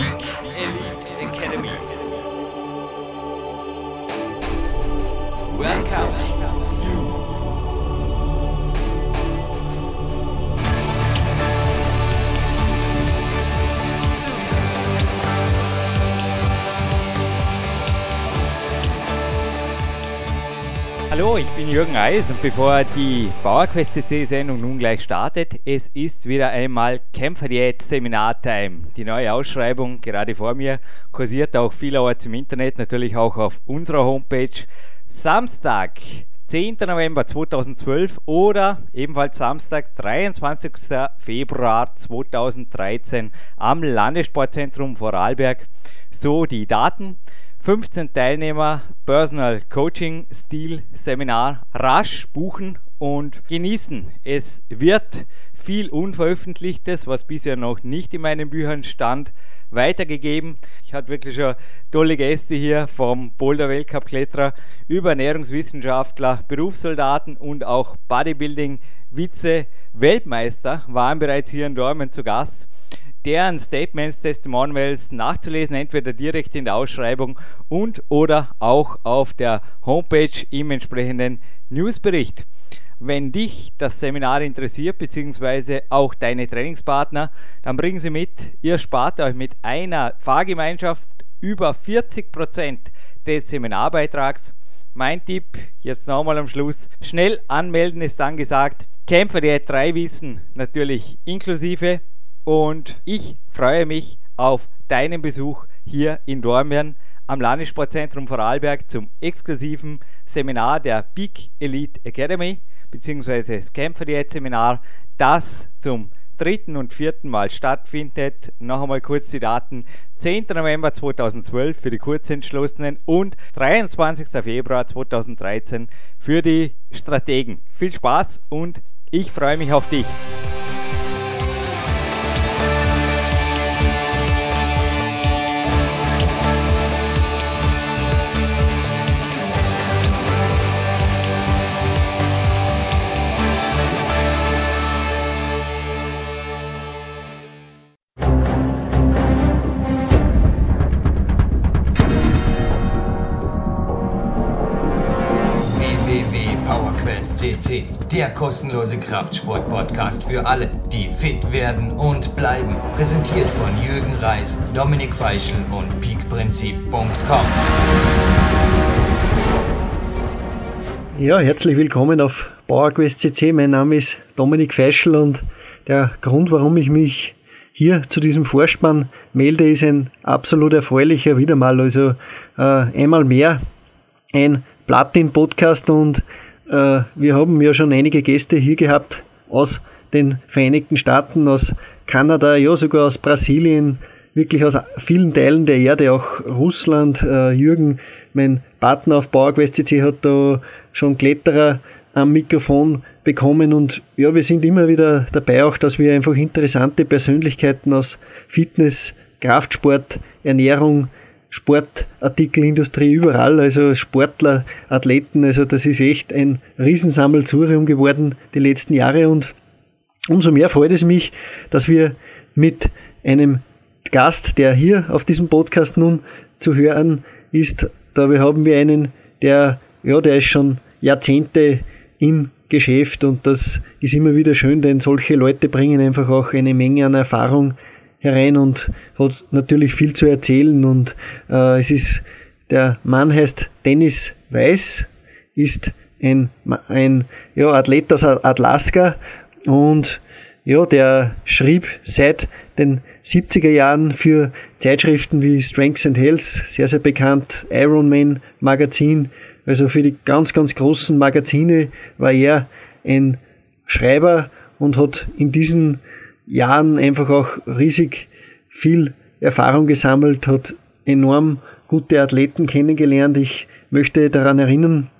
Peak Elite Academy. Welcomes Hallo, ich bin Jürgen Eis und bevor die PowerQuest CC Sendung nun gleich startet, es ist wieder einmal Kämpferdiät Seminartime. Die neue Ausschreibung gerade vor mir kursiert auch vielerorts im Internet, natürlich auch auf unserer Homepage. Samstag, 10. November 2012 oder ebenfalls Samstag, 23. Februar 2013 am Landessportzentrum Vorarlberg. So die Daten. 15 Teilnehmer, Personal Coaching Stil Seminar rasch buchen und genießen. Es wird viel Unveröffentlichtes, was bisher noch nicht in meinen Büchern stand, weitergegeben. Ich hatte wirklich schon tolle Gäste hier vom Boulder Weltcup Kletterer über Ernährungswissenschaftler, Berufssoldaten und auch Bodybuilding Vize Weltmeister waren bereits hier in Dormen zu Gast deren Statements, Testimonials nachzulesen, entweder direkt in der Ausschreibung und oder auch auf der Homepage im entsprechenden Newsbericht. Wenn dich das Seminar interessiert, beziehungsweise auch deine Trainingspartner, dann bringen sie mit. Ihr spart euch mit einer Fahrgemeinschaft über 40 Prozent des Seminarbeitrags. Mein Tipp, jetzt nochmal am Schluss, schnell anmelden ist angesagt. Kämpfer der drei Wissen natürlich inklusive und ich freue mich auf deinen Besuch hier in Dormien am Landessportzentrum Vorarlberg zum exklusiven Seminar der Peak Elite Academy bzw. das Camper Diät Seminar, das zum dritten und vierten Mal stattfindet. Noch einmal kurz die Daten. 10. November 2012 für die Kurzentschlossenen und 23. Februar 2013 für die Strategen. Viel Spaß und ich freue mich auf dich. Der kostenlose Kraftsport-Podcast für alle, die fit werden und bleiben. Präsentiert von Jürgen Reis, Dominik Feischl und peakprinzip.com. Ja, herzlich willkommen auf PowerQuest CC. Mein Name ist Dominik Feischl und der Grund, warum ich mich hier zu diesem Vorspann melde, ist ein absolut erfreulicher wieder mal. Also äh, einmal mehr ein Platin-Podcast und äh, wir haben ja schon einige Gäste hier gehabt aus den Vereinigten Staaten, aus Kanada, ja sogar aus Brasilien, wirklich aus vielen Teilen der Erde, auch Russland. Äh, Jürgen, mein Partner auf PowerQuest CC, hat da schon Kletterer am Mikrofon bekommen und ja, wir sind immer wieder dabei auch, dass wir einfach interessante Persönlichkeiten aus Fitness, Kraftsport, Ernährung, Sportartikelindustrie überall, also Sportler, Athleten, also das ist echt ein Riesensammelsurium geworden die letzten Jahre. Und umso mehr freut es mich, dass wir mit einem Gast, der hier auf diesem Podcast nun zu hören ist, da haben wir einen, der, ja, der ist schon Jahrzehnte im Geschäft. Und das ist immer wieder schön, denn solche Leute bringen einfach auch eine Menge an Erfahrung herein und hat natürlich viel zu erzählen und äh, es ist, der Mann heißt Dennis Weiß, ist ein, ein ja, Athlet aus Alaska und ja, der schrieb seit den 70er Jahren für Zeitschriften wie Strengths and Health, sehr, sehr bekannt, Ironman Magazin, also für die ganz, ganz großen Magazine war er ein Schreiber und hat in diesen Jahren einfach auch riesig viel Erfahrung gesammelt, hat enorm gute Athleten kennengelernt. Ich möchte daran erinnern,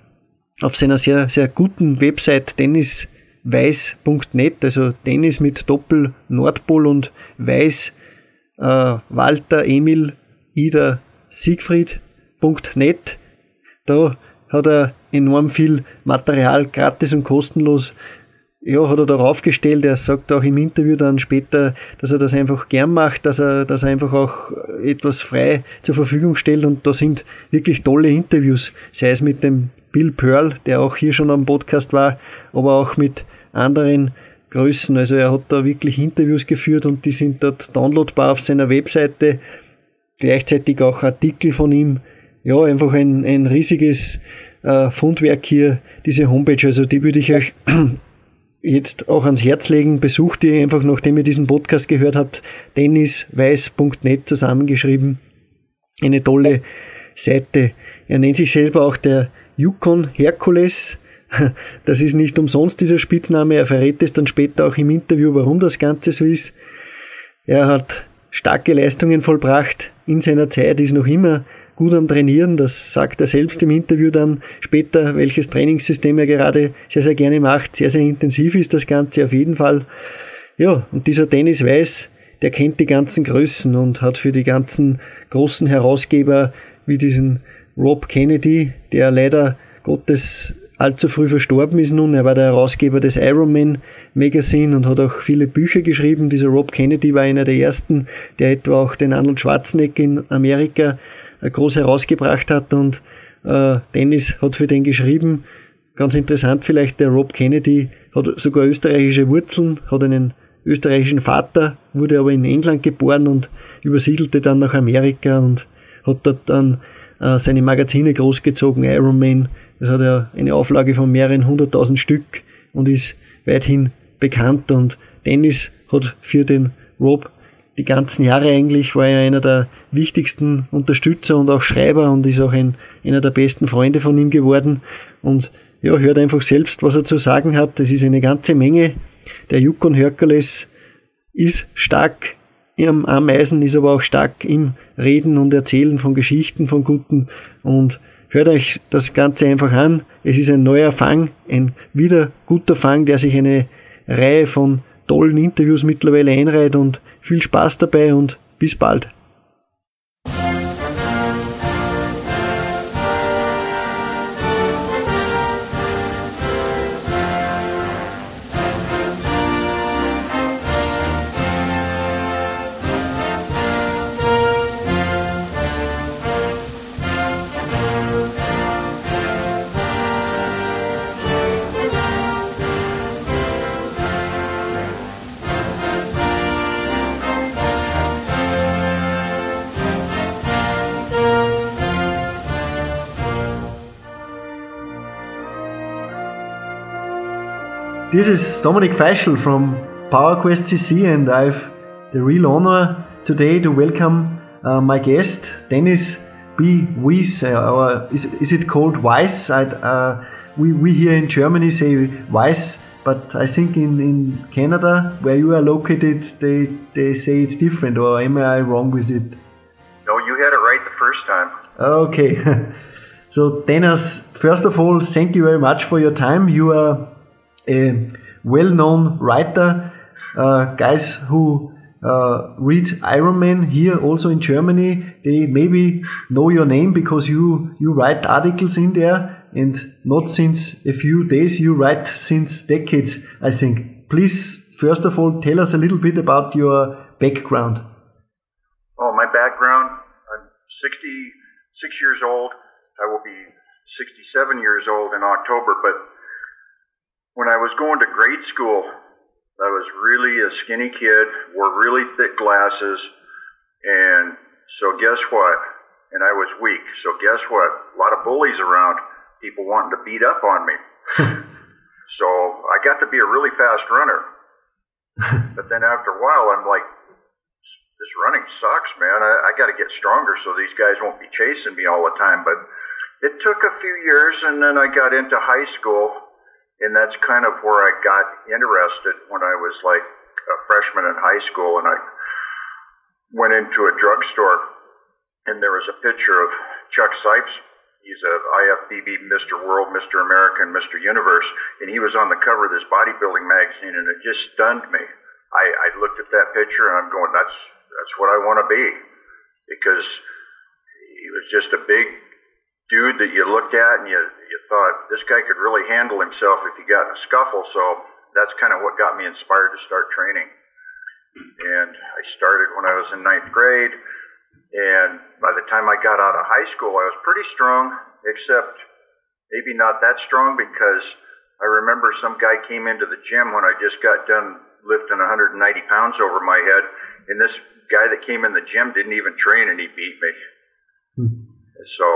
auf seiner sehr, sehr guten Website tennisweiß.net, also Tennis mit Doppel Nordpol und Weiß äh, Walter Emil Ida Siegfried.net. Da hat er enorm viel Material gratis und kostenlos ja, hat er darauf gestellt. Er sagt auch im Interview dann später, dass er das einfach gern macht, dass er, dass er einfach auch etwas frei zur Verfügung stellt. Und da sind wirklich tolle Interviews, sei es mit dem Bill Pearl, der auch hier schon am Podcast war, aber auch mit anderen Größen. Also er hat da wirklich Interviews geführt und die sind dort downloadbar auf seiner Webseite. Gleichzeitig auch Artikel von ihm. Ja, einfach ein, ein riesiges äh, Fundwerk hier, diese Homepage. Also die würde ich euch jetzt auch ans Herz legen. Besucht ihr einfach, nachdem ihr diesen Podcast gehört habt, dennisweiß.net zusammengeschrieben. Eine tolle Seite. Er nennt sich selber auch der Yukon Hercules. Das ist nicht umsonst dieser Spitzname. Er verrät es dann später auch im Interview, warum das Ganze so ist. Er hat starke Leistungen vollbracht in seiner Zeit, ist noch immer gut am Trainieren. Das sagt er selbst im Interview dann später, welches Trainingssystem er gerade sehr, sehr gerne macht. Sehr, sehr intensiv ist das Ganze auf jeden Fall. Ja, und dieser Dennis Weiß, der kennt die ganzen Größen und hat für die ganzen großen Herausgeber wie diesen Rob Kennedy, der leider Gottes allzu früh verstorben ist nun. Er war der Herausgeber des Ironman Magazine und hat auch viele Bücher geschrieben. Dieser Rob Kennedy war einer der ersten, der etwa auch den Arnold Schwarzenegger in Amerika groß herausgebracht hat und äh, Dennis hat für den geschrieben. Ganz interessant vielleicht, der Rob Kennedy hat sogar österreichische Wurzeln, hat einen österreichischen Vater, wurde aber in England geboren und übersiedelte dann nach Amerika und hat dort dann äh, seine Magazine großgezogen, Iron Man. Das hat ja eine Auflage von mehreren hunderttausend Stück und ist weithin bekannt. Und Dennis hat für den Rob die ganzen Jahre eigentlich, war er einer der wichtigsten Unterstützer und auch Schreiber und ist auch ein, einer der besten Freunde von ihm geworden. Und ja, hört einfach selbst, was er zu sagen hat. Das ist eine ganze Menge. Der Yukon Hercules ist stark am Ameisen, ist aber auch stark im Reden und Erzählen von Geschichten, von Guten und hört euch das Ganze einfach an. Es ist ein neuer Fang, ein wieder guter Fang, der sich eine Reihe von tollen Interviews mittlerweile einreiht und viel Spaß dabei und bis bald. This is Dominik Feischl from PowerQuest CC, and I've the real honor today to welcome uh, my guest, Dennis B. Weis. Uh, or is, is it called Weiss? Uh, we, we here in Germany say Weiss, but I think in, in Canada, where you are located, they, they say it's different, or am I wrong with it? No, you had it right the first time. Okay. so, Dennis, first of all, thank you very much for your time. You are a well-known writer, uh, guys who uh, read Iron Man here also in Germany. They maybe know your name because you you write articles in there, and not since a few days. You write since decades, I think. Please, first of all, tell us a little bit about your background. Oh, my background. I'm 66 years old. I will be 67 years old in October, but when I was going to grade school, I was really a skinny kid, wore really thick glasses, and so guess what? And I was weak. So guess what? A lot of bullies around, people wanting to beat up on me. so I got to be a really fast runner. but then after a while, I'm like, this running sucks, man. I, I got to get stronger so these guys won't be chasing me all the time. But it took a few years, and then I got into high school and that's kind of where I got interested when I was like a freshman in high school, and I went into a drugstore, and there was a picture of Chuck Sipes. He's a IFBB Mr. World, Mr. American, Mr. Universe, and he was on the cover of this bodybuilding magazine, and it just stunned me. I, I looked at that picture, and I'm going, "That's that's what I want to be," because he was just a big dude that you looked at and you, you thought this guy could really handle himself if he got in a scuffle. So that's kind of what got me inspired to start training. And I started when I was in ninth grade. And by the time I got out of high school, I was pretty strong, except maybe not that strong because I remember some guy came into the gym when I just got done lifting 190 pounds over my head. And this guy that came in the gym didn't even train and he beat me. Hmm. So,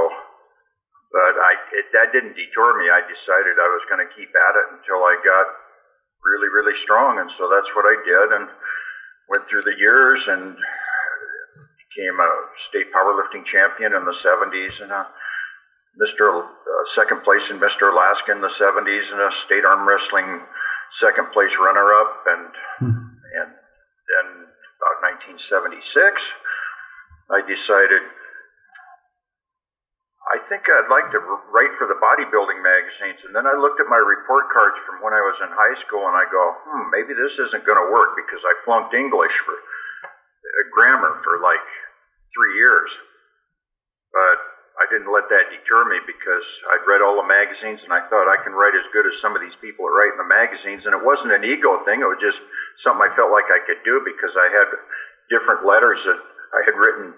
but I, it, that didn't deter me. I decided I was going to keep at it until I got really, really strong. And so that's what I did and went through the years and became a state powerlifting champion in the 70s and a Mr. Uh, second place in Mr. Alaska in the 70s and a state arm wrestling second place runner up and hmm. and then about 1976 I decided I think I'd like to write for the bodybuilding magazines and then I looked at my report cards from when I was in high school and I go hmm maybe this isn't going to work because I flunked English for uh, grammar for like three years. But I didn't let that deter me because I'd read all the magazines and I thought I can write as good as some of these people write in the magazines. And it wasn't an ego thing, it was just something I felt like I could do because I had different letters that I had written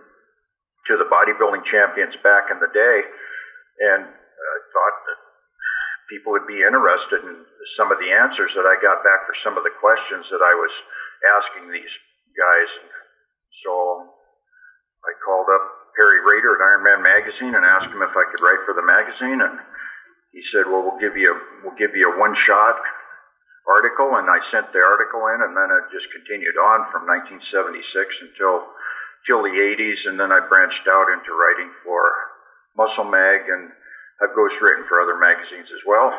to the bodybuilding champions back in the day. And I thought that people would be interested in some of the answers that I got back for some of the questions that I was asking these guys. So I called up Peary Rader at Ironman Magazine and asked him if I could write for the magazine, and he said, "Well, we'll give you a, we'll give you a one-shot article." And I sent the article in, and then it just continued on from 1976 until till the 80s, and then I branched out into writing for Muscle Mag, and I've ghostwritten for other magazines as well.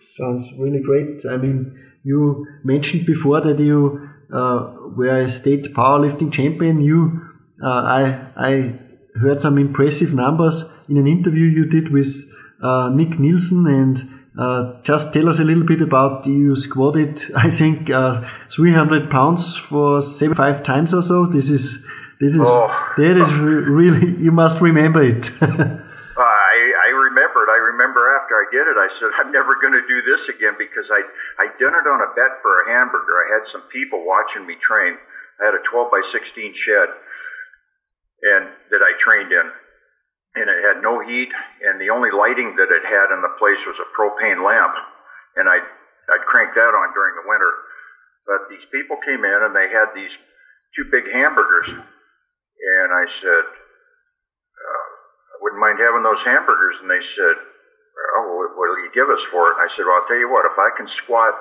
Sounds really great. I mean, you mentioned before that you uh, were a state powerlifting champion. You uh, I, I heard some impressive numbers in an interview you did with uh, Nick Nielsen and uh, just tell us a little bit about you squatted, I think, uh, 300 pounds for 75 times or so. This is, this is, oh. that is really, you must remember it. I, I remember it. I remember after I did it, I said, I'm never going to do this again because I, I done it on a bet for a hamburger. I had some people watching me train. I had a 12 by 16 shed and that I trained in. And it had no heat, and the only lighting that it had in the place was a propane lamp. And I'd, I'd crank that on during the winter. But these people came in and they had these two big hamburgers. And I said, uh, I wouldn't mind having those hamburgers. And they said, Oh, what will you give us for it? And I said, Well, I'll tell you what, if I can squat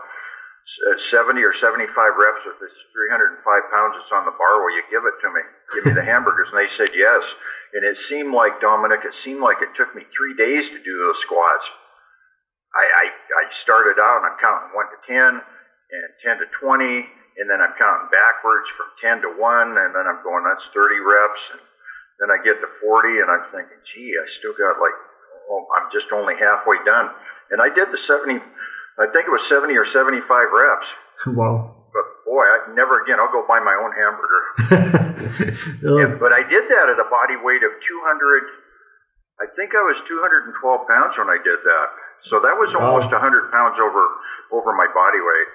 at 70 or 75 reps with this 305 pounds that's on the bar, will you give it to me? Give me the hamburgers. And they said yes. And it seemed like, Dominic, it seemed like it took me three days to do those squats. I, I, I started out and I'm counting 1 to 10 and 10 to 20, and then I'm counting backwards from 10 to 1, and then I'm going, that's 30 reps. And then I get to 40, and I'm thinking, gee, I still got like, oh, I'm just only halfway done. And I did the 70 I think it was 70 or 75 reps. Wow. But boy, I, never again. I'll go buy my own hamburger. oh. yeah, but I did that at a body weight of 200. I think I was 212 pounds when I did that. So that was wow. almost 100 pounds over over my body weight.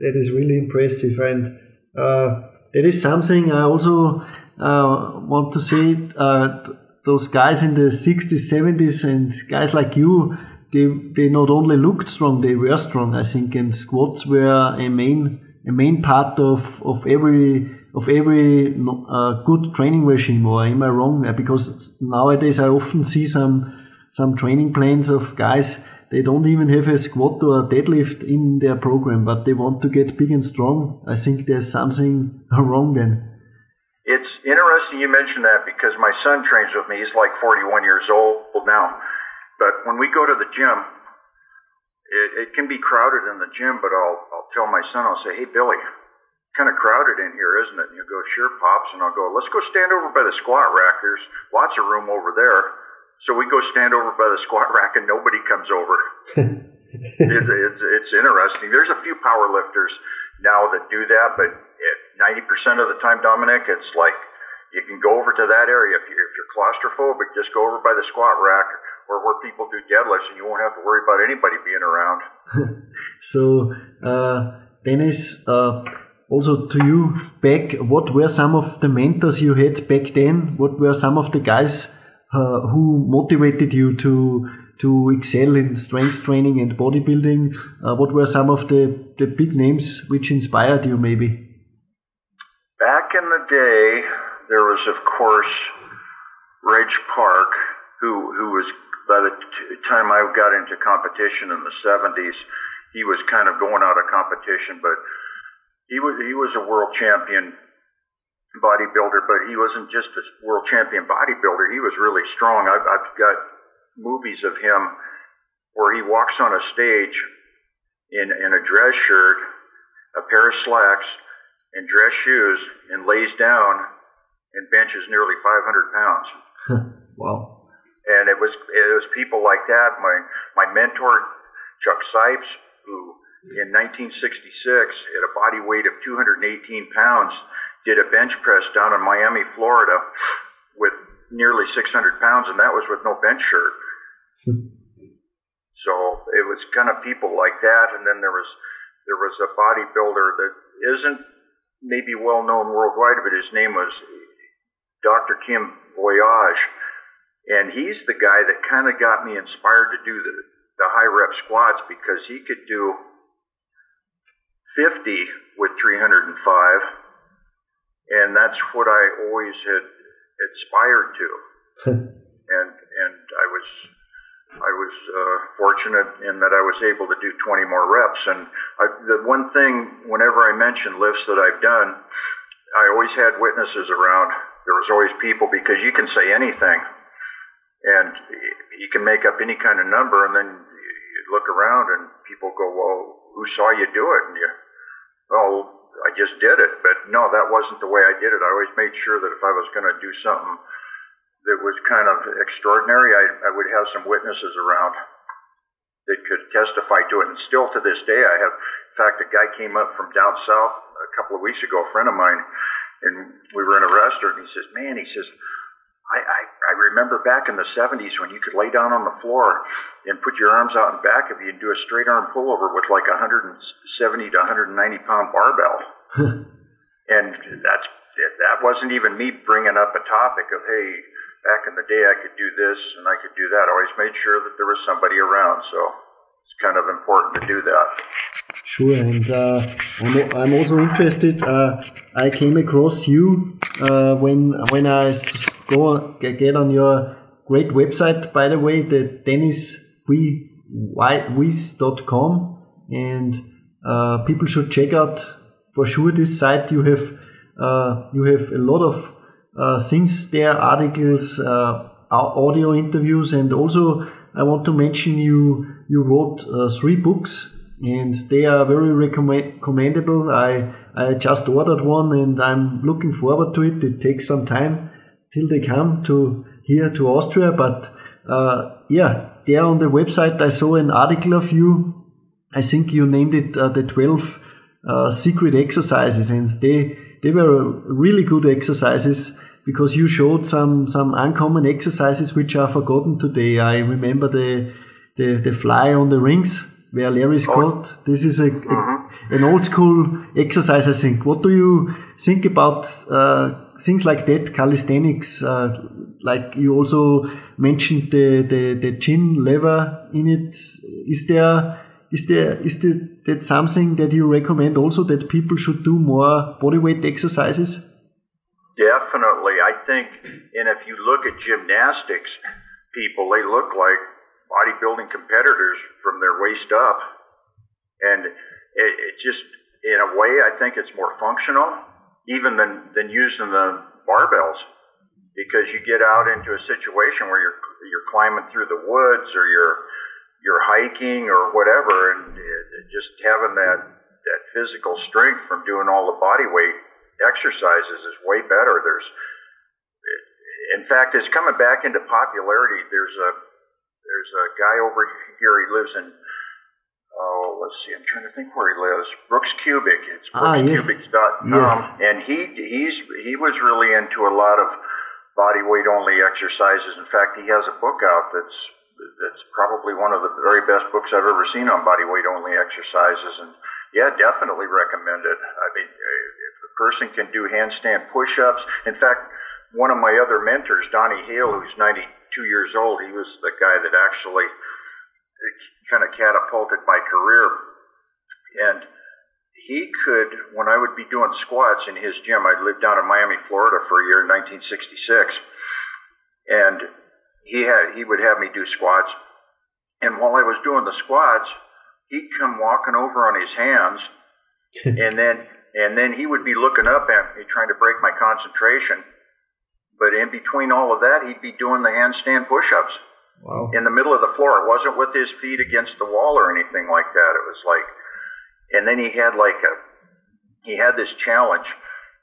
That is really impressive, and uh, that is something I also uh, want to say. Uh, those guys in the 60s, 70s, and guys like you they they not only looked strong, they were strong. I think, and squats were a main a main part of of every of every uh, good training regime. Or am I wrong? Because nowadays I often see some some training plans of guys they don't even have a squat or a deadlift in their program, but they want to get big and strong. I think there's something wrong then. It's interesting you mention that because my son trains with me. He's like 41 years old now but when we go to the gym, it, it can be crowded in the gym, but I'll, I'll tell my son, I'll say, hey, Billy, kind of crowded in here, isn't it? And he'll go, sure, Pops. And I'll go, let's go stand over by the squat rack. There's lots of room over there. So we go stand over by the squat rack and nobody comes over. it's, it's, it's interesting. There's a few power lifters now that do that, but 90% of the time, Dominic, it's like you can go over to that area if you're, if you're claustrophobic, just go over by the squat rack or where people do deadlifts, and you won't have to worry about anybody being around. so, uh, Dennis, uh, also to you back, what were some of the mentors you had back then? What were some of the guys uh, who motivated you to to excel in strength training and bodybuilding? Uh, what were some of the, the big names which inspired you, maybe? Back in the day, there was, of course, Reg Park, who who was by the t- time I got into competition in the 70s, he was kind of going out of competition, but he was he was a world champion bodybuilder, but he wasn't just a world champion bodybuilder. He was really strong. I've, I've got movies of him where he walks on a stage in in a dress shirt, a pair of slacks, and dress shoes, and lays down and benches nearly 500 pounds. wow. And it was it was people like that. My my mentor, Chuck Sipes, who in 1966 at a body weight of 218 pounds did a bench press down in Miami, Florida, with nearly 600 pounds, and that was with no bench shirt. so it was kind of people like that, and then there was there was a bodybuilder that isn't maybe well known worldwide, but his name was Dr. Kim Voyage and he's the guy that kind of got me inspired to do the, the high rep squats because he could do 50 with 305. And that's what I always had aspired to. and and I was I was uh, fortunate in that I was able to do 20 more reps. And I, the one thing, whenever I mention lifts that I've done, I always had witnesses around. There was always people because you can say anything and you can make up any kind of number, and then you look around and people go, "Well, who saw you do it?" And you, "Oh, I just did it." But no, that wasn't the way I did it. I always made sure that if I was going to do something that was kind of extraordinary, I, I would have some witnesses around that could testify to it. And still to this day, I have. In fact, a guy came up from down south a couple of weeks ago, a friend of mine, and we were in a restaurant. And he says, "Man," he says. I, I, I remember back in the 70s when you could lay down on the floor and put your arms out in back of you and do a straight arm pullover with like a 170 to 190 pound barbell. and that's that wasn't even me bringing up a topic of hey, back in the day I could do this and I could do that. I always made sure that there was somebody around, so it's kind of important to do that. Sure, and uh, I'm, I'm also interested. Uh, I came across you uh, when when I go get on your great website, by the way, the dennisweis.com, and uh, people should check out for sure this site. You have uh, you have a lot of uh, things there, articles, uh, audio interviews, and also I want to mention you you wrote three books, and they are very recommend- commendable. I I just ordered one, and I'm looking forward to it. It takes some time till they come to here to Austria. But uh, yeah, there on the website I saw an article of you. I think you named it uh, the 12 uh, secret exercises, and they they were really good exercises because you showed some some uncommon exercises which are forgotten today. I remember the the, the fly on the rings where Larry Scott. This is a, a an old school exercise, I think. What do you think about uh, things like that, calisthenics? Uh, like you also mentioned the, the, the chin lever in it. Is there is there is there, that something that you recommend also that people should do more bodyweight exercises? Definitely, I think, and if you look at gymnastics, people they look like bodybuilding competitors from their waist up, and it, it just in a way I think it's more functional even than than using the barbells. Because you get out into a situation where you're you're climbing through the woods or you're you're hiking or whatever and it, it just having that that physical strength from doing all the body weight exercises is way better. There's in fact it's coming back into popularity. There's a there's a guy over here he lives in oh, let's see, I'm trying to think where he lives. Brooks Kubik. It's brookskubik.com. Ah, yes. And he he's he was really into a lot of body weight only exercises. In fact, he has a book out that's that's probably one of the very best books I've ever seen on body weight only exercises. And yeah, definitely recommend it. I mean, if a person can do handstand push-ups, in fact, one of my other mentors, Donnie Hale, who's 92 years old, he was the guy that actually kind of catapulted my career. And he could, when I would be doing squats in his gym, I lived down in Miami, Florida for a year in 1966, and he had he would have me do squats. And while I was doing the squats, he'd come walking over on his hands, and then and then he would be looking up at me, trying to break my concentration. But in between all of that, he'd be doing the handstand push-ups Wow. in the middle of the floor. It wasn't with his feet against the wall or anything like that. It was like, and then he had like a, he had this challenge.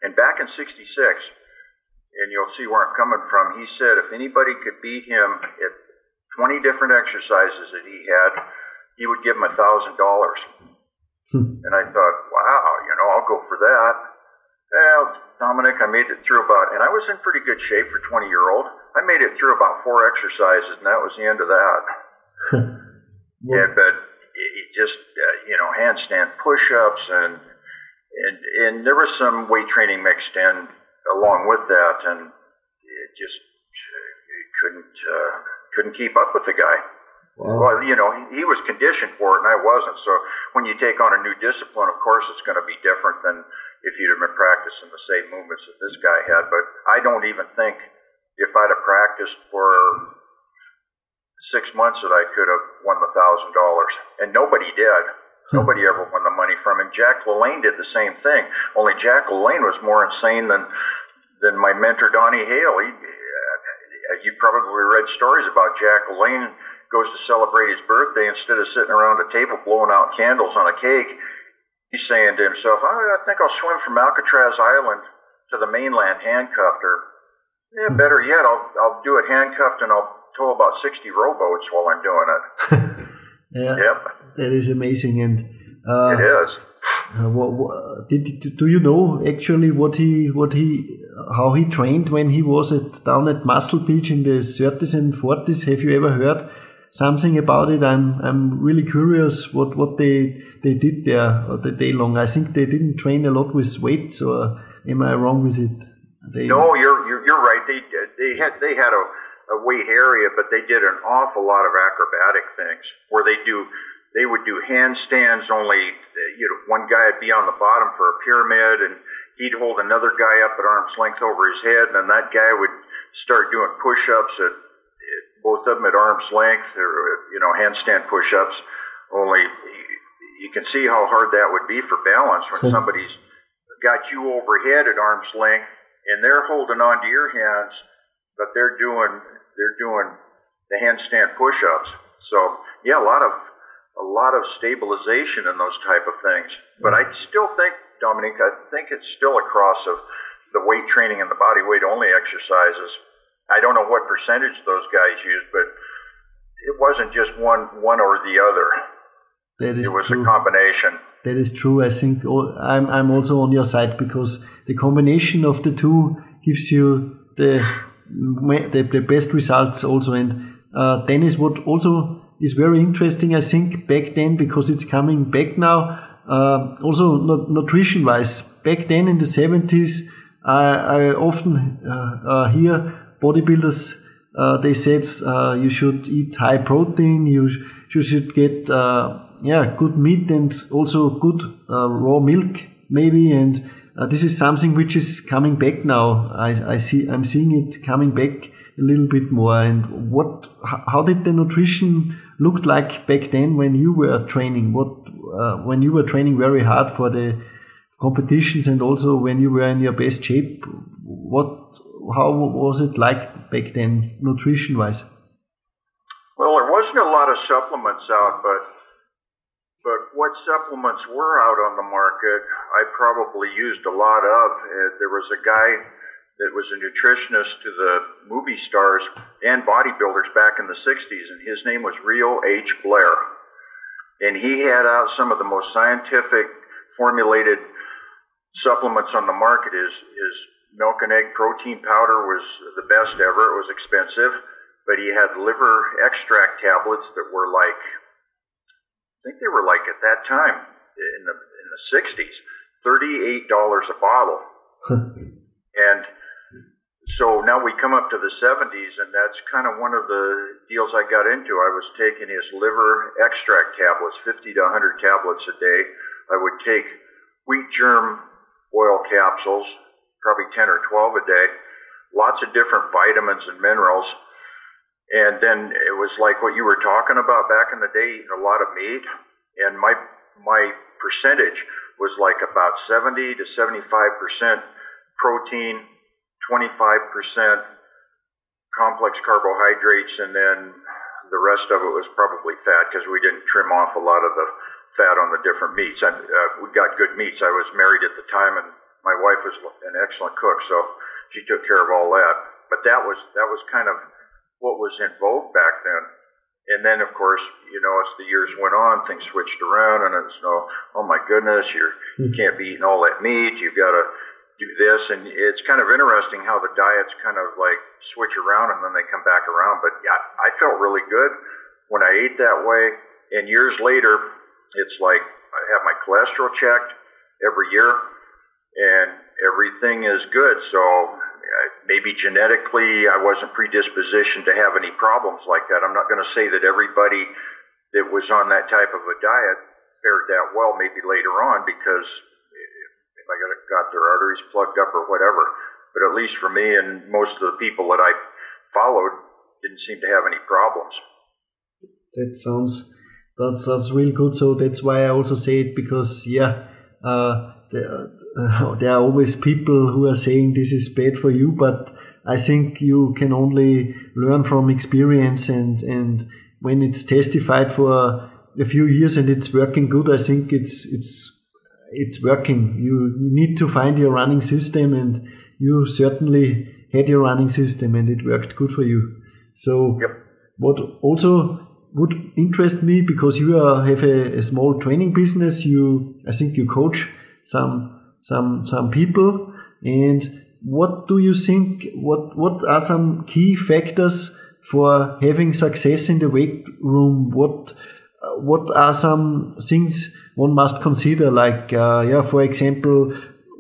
And back in '66, and you'll see where I'm coming from. He said if anybody could beat him at 20 different exercises that he had, he would give him a thousand dollars. Hmm. And I thought, wow, you know, I'll go for that. Well, Dominic, I made it through about, and I was in pretty good shape for 20 year old. I made it through about four exercises, and that was the end of that. yeah, but it it just, uh, you know, handstand push-ups, and and and there was some weight training mixed in along with that, and it just it couldn't uh, couldn't keep up with the guy. Wow. Well, you know, he, he was conditioned for it, and I wasn't. So when you take on a new discipline, of course, it's going to be different than if you'd have been practicing the same movements that this guy had. But I don't even think if I'd have practiced for six months that I could have won the thousand dollars, and nobody did. Nobody ever won the money from him. Jack LaLanne did the same thing. Only Jack LaLanne was more insane than than my mentor Donnie Hale. He, uh, you probably read stories about Jack LaLanne goes to celebrate his birthday instead of sitting around a table blowing out candles on a cake. He's saying to himself, oh, "I think I'll swim from Alcatraz Island to the mainland handcuffed, or yeah, better yet, I'll I'll do it handcuffed and I'll tow about 60 rowboats while I'm doing it." Yeah, Yep, that is amazing. And uh, it is. Uh, what, what, did, did- do you know actually what he what he how he trained when he was at down at Muscle Beach in the 30s and 40s? Have you ever heard something about it? I'm I'm really curious what what they they did there all the day long. I think they didn't train a lot with weights, or uh, am I wrong with it? They, No, you're you're, you're right. They they had they had a, a weight area, but they did an awful lot of acrobatic things where they do they would do handstands. Only you know one guy would be on the bottom for a pyramid, and he'd hold another guy up at arm's length over his head, and then that guy would start doing push-ups at both of them at arm's length, or you know handstand push-ups. Only you, can see how hard that would be for balance when somebody's got you overhead at arm's length and they're holding on to your hands, but they're doing they're doing the handstand push-ups. So yeah, a lot of a lot of stabilization in those type of things. But I still think, Dominique, I think it's still a cross of the weight training and the body weight only exercises. I don't know what percentage those guys used, but it wasn't just one one or the other. that is It was true. a combination. That is true. I think I'm I'm also on your side because the combination of the two gives you the the, the best results also. And uh, then is what also is very interesting. I think back then because it's coming back now. Uh, also nu- nutrition wise, back then in the 70s, I, I often uh, uh, hear bodybuilders uh, they said uh, you should eat high protein, you, sh- you should get uh, yeah good meat and also good uh, raw milk maybe, and uh, this is something which is coming back now. I, I see I'm seeing it coming back a little bit more. And what how did the nutrition look like back then when you were training? What uh, when you were training very hard for the competitions and also when you were in your best shape? What how was it like back then, nutrition wise? Well, there wasn't a lot of supplements out, but but what supplements were out on the market, I probably used a lot of. Uh, there was a guy that was a nutritionist to the movie stars and bodybuilders back in the 60s, and his name was Rheo H. Blair. And he had out some of the most scientific formulated supplements on the market. His, his milk and egg protein powder was the best ever. It was expensive. but he had liver extract tablets that were like, I think they were like at that time in the in the 60s, $38 a bottle. and so now we come up to the 70s, and that's kind of one of the deals I got into. I was taking his liver extract tablets, 50 to 100 tablets a day. I would take wheat germ oil capsules, probably 10 or 12 a day, lots of different vitamins and minerals. And then it was like what you were talking about back in the day, eating a lot of meat. And my my percentage was like about 70 to 75 percent protein, 25% complex carbohydrates, and then the rest of it was probably fat because we didn't trim off a lot of the fat on the different meats. And uh, we got good meats. I was married at the time, and my wife was an excellent cook, so she took care of all that. But that was that was kind of what was in vogue back then. And then, of course, you know, as the years went on, things switched around, and it's no, oh my goodness, you're you hmm. can't be eating all that meat. You've got to do this, and it's kind of interesting how the diets kind of like switch around and then they come back around. But yeah, I felt really good when I ate that way, and years later, it's like I have my cholesterol checked every year, and everything is good. So uh, maybe genetically I wasn't predispositioned to have any problems like that. I'm not going to say that everybody that was on that type of a diet fared that well maybe later on because I got, got their arteries plugged up or whatever. But at least for me and most of the people that I followed didn't seem to have any problems. That sounds that's that's real good. So that's why I also say it because yeah, uh, there, uh, there are always people who are saying this is bad for you, but I think you can only learn from experience and and when it's testified for a few years and it's working good, I think it's it's it's working. You, you need to find your running system, and you certainly had your running system, and it worked good for you. So, yep. what also would interest me because you are, have a, a, small training business. You, I think, you coach some some some people, and what do you think? What what are some key factors for having success in the weight room? What what are some things one must consider? Like, uh, yeah, for example,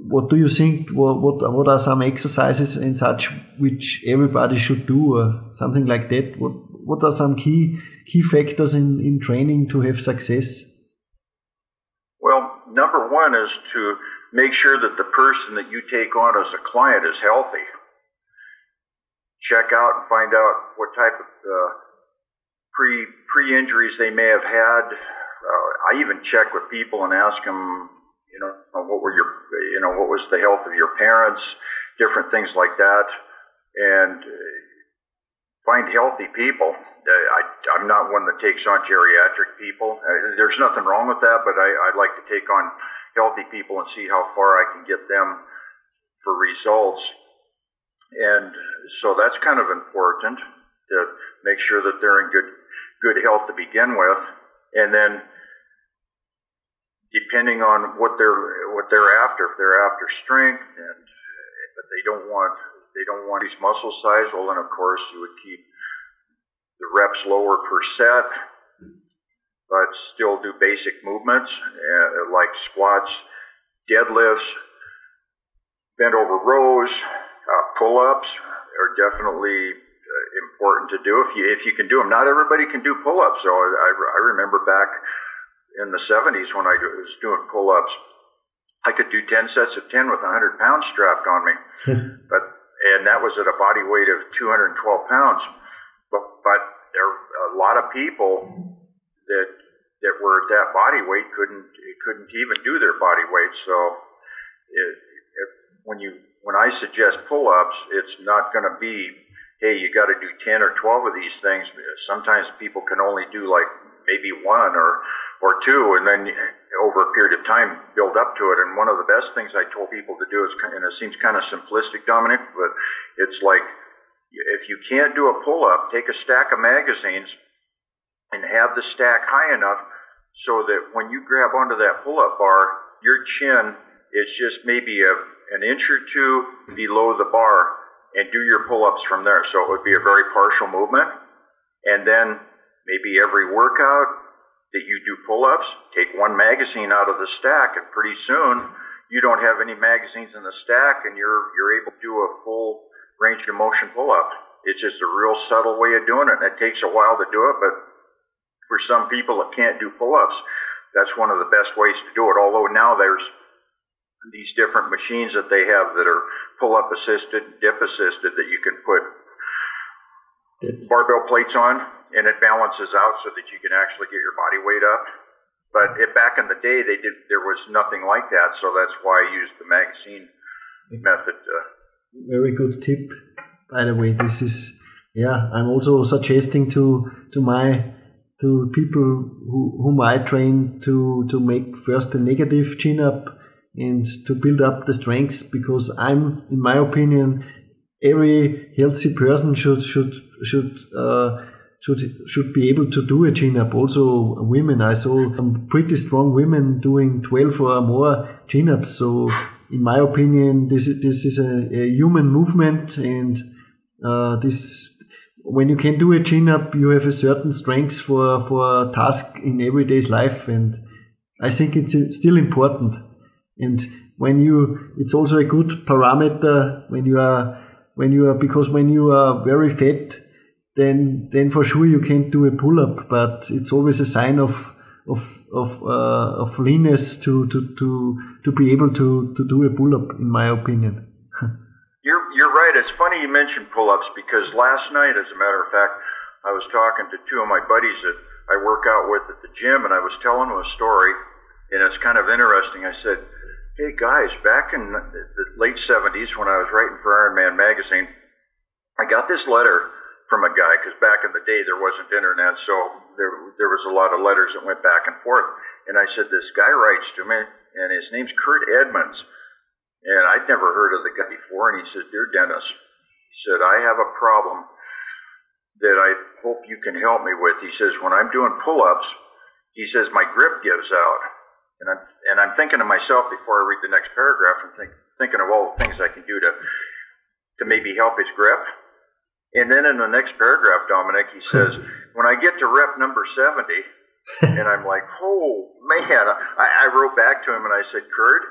what do you think? What, what what are some exercises and such which everybody should do, or something like that? What what are some key key factors in in training to have success? One is to make sure that the person that you take on as a client is healthy. Check out and find out what type of uh, pre pre injuries they may have had. Uh, I even check with people and ask them, you know, what were your, you know, what was the health of your parents, different things like that, and find healthy people. Uh, I, I'm not one that takes on geriatric people. Uh, there's nothing wrong with that, but I, I'd like to take on healthy people and see how far I can get them for results. And so that's kind of important to make sure that they're in good good health to begin with, and then depending on what they're what they're after, if they're after strength and but they don't want they don't want these muscle size, well then of course you would keep the reps lower per set, but still do basic movements uh, like squats, deadlifts, bent over rows, uh, pull ups are definitely important to do if you if you can do them. Not everybody can do pull-ups. So I, I remember back in the 70s when I was doing pull-ups, I could do 10 sets of 10 with 100 pounds strapped on me, but and that was at a body weight of 212 pounds. But but there are a lot of people that that were at that body weight couldn't couldn't even do their body weight. So it, it, when you when I suggest pull-ups, it's not going to be hey, you got to do 10 or 12 of these things. Sometimes people can only do like maybe one or, or two, and then over a period of time build up to it. And one of the best things I told people to do is, and it seems kind of simplistic, Dominic, but it's like if you can't do a pull up, take a stack of magazines and have the stack high enough so that when you grab onto that pull up bar, your chin is just maybe a, an inch or two below the bar and do your pull-ups from there. So it would be a very partial movement, and then maybe every workout that you do pull-ups, take one magazine out of the stack, and pretty soon you don't have any magazines in the stack, and you're you're able to do a full range of motion pull-up. It's just a real subtle way of doing it, and it takes a while to do it, but for some people that can't do pull-ups, that's one of the best ways to do it. Although now there's these different machines that they have that are pull-up assisted, dip assisted that you can put That's, barbell plates on, and it balances out so that you can actually get your body weight up. But it, back in the day, they did there was nothing like that, so that's why I used the magazine method. Uh, very good tip. By the way, this is yeah. I'm also suggesting to to my to people who, whom I train to to make first a negative chin up and to build up the strengths because I'm, in my opinion, every healthy person should should should uh, should should be able to do a chin up. Also, women. I saw some pretty strong women doing 12 or more chin ups. So, in my opinion, this is this is a, a human movement, and uh, this when you can do a chin up, you have a certain strength for for a task in everyday's life, and I think it's still important. And when you, it's also a good parameter when you are when you are because when you are very fat, then then for sure you can't do a pull up, but it's always a sign of of of uh, of leanness to to to to be able to to do a pull up, in my opinion. It's funny you mentioned pull-ups because last night, as a matter of fact, I was talking to two of my buddies that I work out with at the gym, and I was telling them a story, and it's kind of interesting. I said, "Hey guys, back in the late '70s when I was writing for Iron Man magazine, I got this letter from a guy because back in the day there wasn't internet, so there there was a lot of letters that went back and forth. And I said, this guy writes to me, and his name's Kurt Edmonds." And I'd never heard of the guy before, and he said, Dear Dennis, he said, I have a problem that I hope you can help me with. He says, When I'm doing pull ups, he says, my grip gives out. And I'm, and I'm thinking to myself before I read the next paragraph, I'm think, thinking of all the things I can do to, to maybe help his grip. And then in the next paragraph, Dominik, he says, When I get to rep number 70, and I'm like, oh man, I, I wrote back to him and I said, Kurt,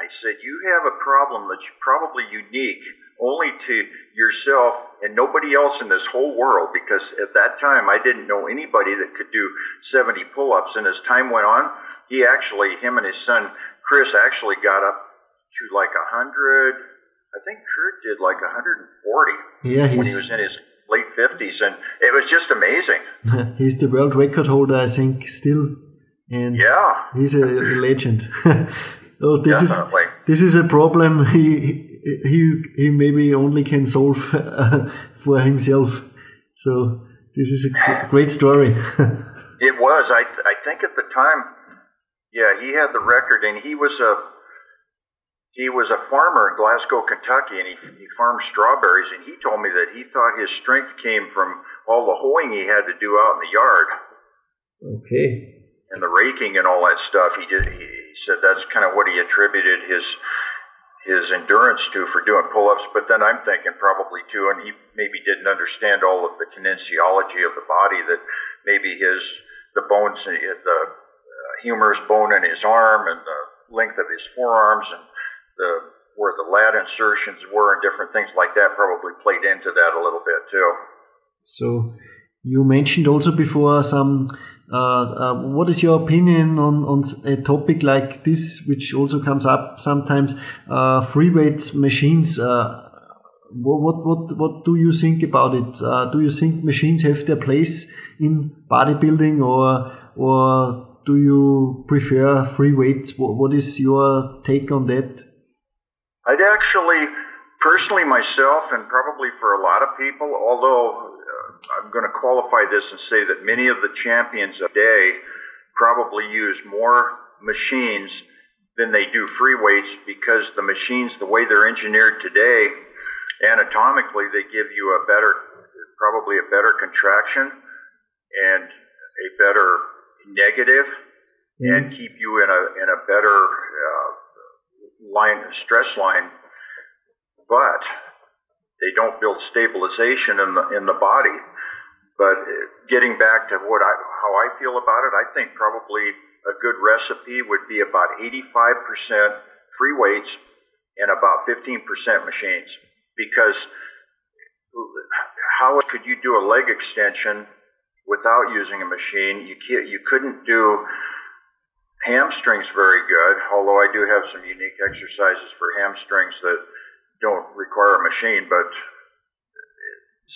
I said, You have a problem that's probably unique only to yourself and nobody else in this whole world because at that time I didn't know anybody that could do 70 pull ups. And as time went on, he actually, him and his son Chris actually got up to like 100. I think Kurt did like 140 Yeah, when he was in his late 50s. And it was just amazing. he's the world record holder, I think, still, and Yeah. he's a, a legend. oh, this is this is a problem he he he maybe only can solve uh, for himself. So this is a great story. It was. I I think at the time, yeah, he had the record, and he was a he was a farmer in Glasgow, Kentucky, and he he farmed strawberries. And he told me that he thought his strength came from all the hoeing he had to do out in the yard okay. and the raking and all that stuff. He did. He said that's kind of what he attributed his his endurance to for doing pull-ups. But then I'm thinking probably too, and he maybe didn't understand all of the kinesiology of the body. That maybe his the bones, the uh, humerus bone in his arm, and the length of his forearms, and the where the lat insertions were, and different things like that probably played into that a little bit too. So you mentioned also before some. Uh, uh, what is your opinion on, on a topic like this, which also comes up sometimes? Uh, free weights machines. What, what what what do you think about it? Do you think machines have their place in bodybuilding, or or do you prefer free weights? What, what is your take on that? I'd actually, personally myself, and probably for a lot of people, although I'm going to qualify this and say that many of the champions of the day probably use more machines than they do free weights because the machines, the way they're engineered today, anatomically, they give you a better, probably a better contraction and a better negative and keep you in a in a better uh, line stress line. But they don't build stabilization in the in the body. But uh, getting back to what I how I feel about it, I think probably a good recipe would be about 85% free weights and about 15% machines because how could you do a leg extension without using a machine? You can't, you couldn't do hamstrings very good, although I do have some unique exercises for hamstrings that don't require a machine, but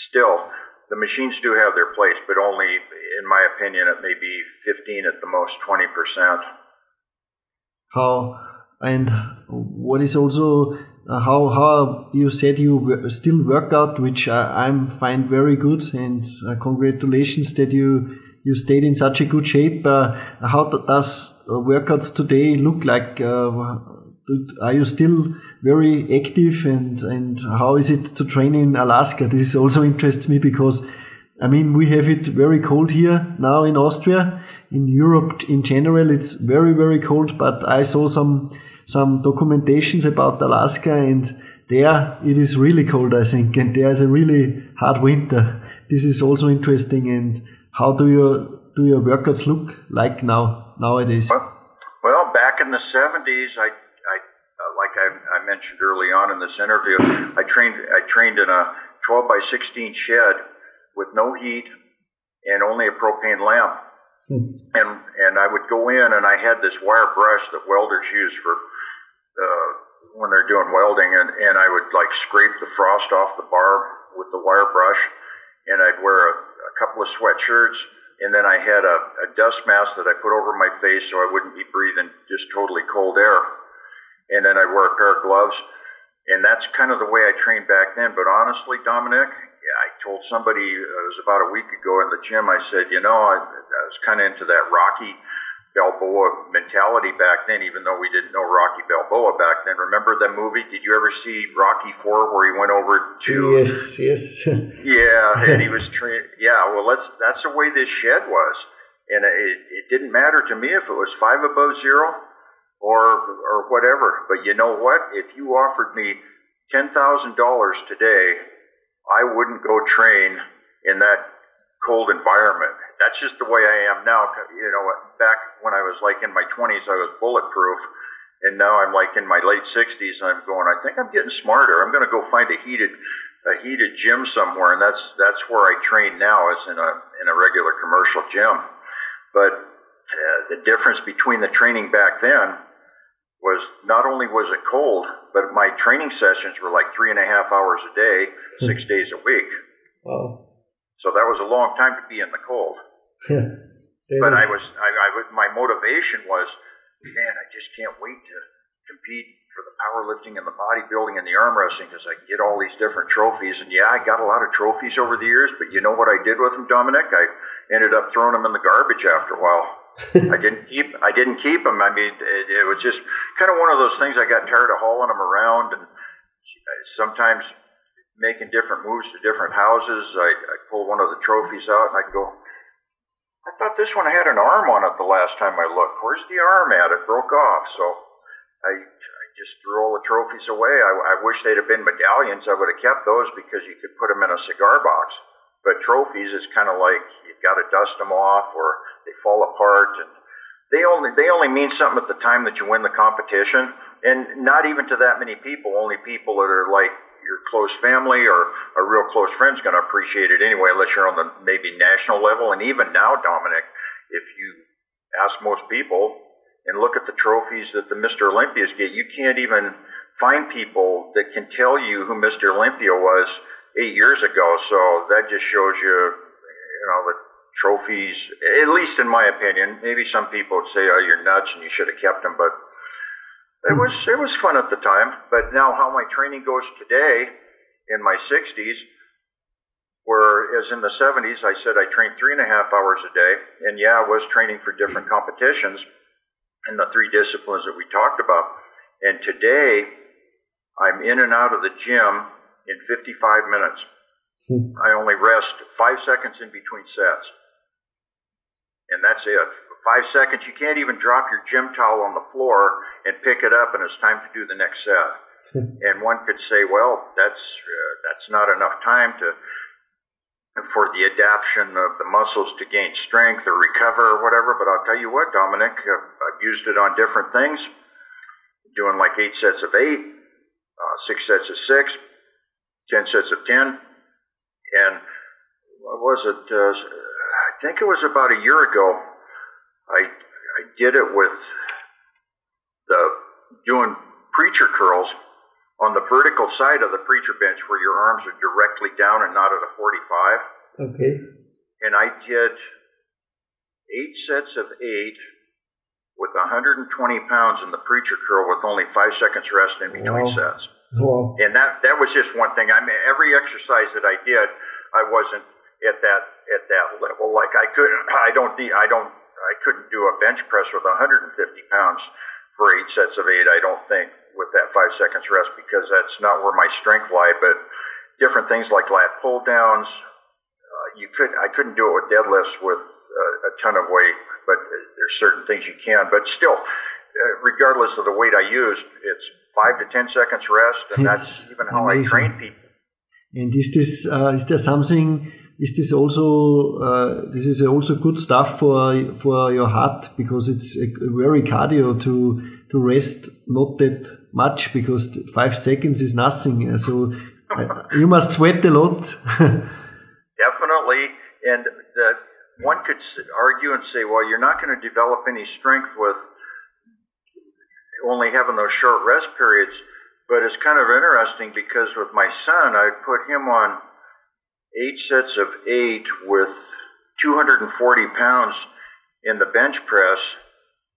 still, the machines do have their place, but only, in my opinion, it may be 15 at the most, 20%. How, and what is also uh, how how you said you still work out, which I, I find very good, and uh, congratulations that you you stayed in such a good shape. Uh, how does workouts today look like? Uh, are you still very active, and and how is it to train in Alaska? This also interests me because. I mean, we have it very cold here now in Austria. In Europe, in general, it's very, very cold. But I saw some some documentations about Alaska and there it is really cold, I think, and there is a really hard winter. This is also interesting. And how do your do your workouts look like now nowadays? Well, well back in the seventies, I, I I mentioned early on in this interview, I trained I trained in a 12 by 16 shed with no heat and only a propane lamp. Hmm. And and I would go in and I had this wire brush that welders use for uh, when they're doing welding, and, and I would like scrape the frost off the bar with the wire brush, and I'd wear a, a couple of sweatshirts, and then I had a, a dust mask that I put over my face so I wouldn't be breathing just totally cold air, and then I'd wear a pair of gloves, and that's kind of the way I trained back then. But honestly, Dominik, I told somebody uh, it was about a week ago in the gym. I said, you know, I, I was kind of into that Rocky Balboa mentality back then, even though we didn't know Rocky Balboa back then. Remember the movie? Did you ever see Rocky Four, where he went over to? Yes, yes. yeah, and he was trained. Yeah, well, that's that's the way this shed was, and it, it didn't matter to me if it was five above zero or or whatever. But you know what? If you offered me ten thousand dollars today, I wouldn't go train in that cold environment that's just the way I am now. You know, back when I was like in my 20s, I was bulletproof, and now I'm like in my late 60s, and I'm going. I think I'm getting smarter. I'm going to go find a heated a heated gym somewhere, and that's that's where I train now, is in a in a regular commercial gym. But uh, the difference between the training back then was not only was it cold, but my training sessions were like three and a half hours a day, six hmm. days a week. Wow. So that was a long time to be in the cold. but I was, I, I was, my motivation was, man, I just can't wait to compete for the powerlifting and the bodybuilding and the arm wrestling because I get all these different trophies. And yeah, I got a lot of trophies over the years, but you know what I did with them, Dominik? I ended up throwing them in the garbage after a while. I didn't keep, I didn't keep them. I mean, it, it was just kind of one of those things. I got tired of hauling them around, and sometimes making different moves to different houses. I, I pull one of the trophies out and I go, I thought this one had an arm on it the last time I looked. Where's the arm at? It broke off. So I, I just threw all the trophies away. I, I wish they'd have been medallions. I would have kept those because you could put them in a cigar box. But trophies is kind of like you've got to dust them off or they fall apart and they only they only mean something at the time that you win the competition and not even to that many people only people that are like your close family or a real close friend's going to appreciate it anyway, unless you're on the maybe national level. And even now, Dominik, if you ask most people and look at the trophies that the Mr. Olympias get, you can't even find people that can tell you who Mr. Olympia was eight years ago. So that just shows you, you know, the trophies, at least in my opinion, maybe some people would say, oh, you're nuts and you should have kept them, but it was it was fun at the time, but now how my training goes today, in my 60s, whereas in the 70s I said I trained three and a half hours a day, and yeah, I was training for different competitions in the three disciplines that we talked about. And today, I'm in and out of the gym in 55 minutes. Hmm. I only rest five seconds in between sets, and that's it five seconds, you can't even drop your gym towel on the floor and pick it up, and it's time to do the next set. and one could say, well, that's uh, that's not enough time to for the adaptation of the muscles to gain strength or recover or whatever. But I'll tell you what, Dominik, I've I've used it on different things, doing like eight sets of eight, uh, six sets of six, ten sets of ten, and what was it? Uh, think it was about a year ago. I I did it with the doing preacher curls on the vertical side of the preacher bench where your arms are directly down and not at a 45. Okay. And I did eight sets of eight with 120 pounds in the preacher curl with only five seconds rest in between Wow. sets. Wow. And that that was just one thing. I mean, every exercise that I did, I wasn't at that at that level. Like I couldn't, I don't, de- I don't, I couldn't do a bench press with 150 pounds for eight sets of eight. I don't think with that five seconds rest because that's not where my strength lie. But different things like lat pull downs, uh, you could, I couldn't do it with deadlifts with uh, a ton of weight. But there's certain things you can. But still, uh, regardless of the weight I used, it's five to ten seconds rest, and that's even how I train people. And is this uh, is there something? Is this also uh, this is also good stuff for for your heart because it's a very cardio to to rest not that much because five seconds is nothing. Uh, So uh, you must sweat a lot. Definitely, and the, one could argue and say, well, you're not going to develop any strength with only having those short rest periods. But it's kind of interesting because with my son, I put him on eight sets of eight with 240 pounds in the bench press.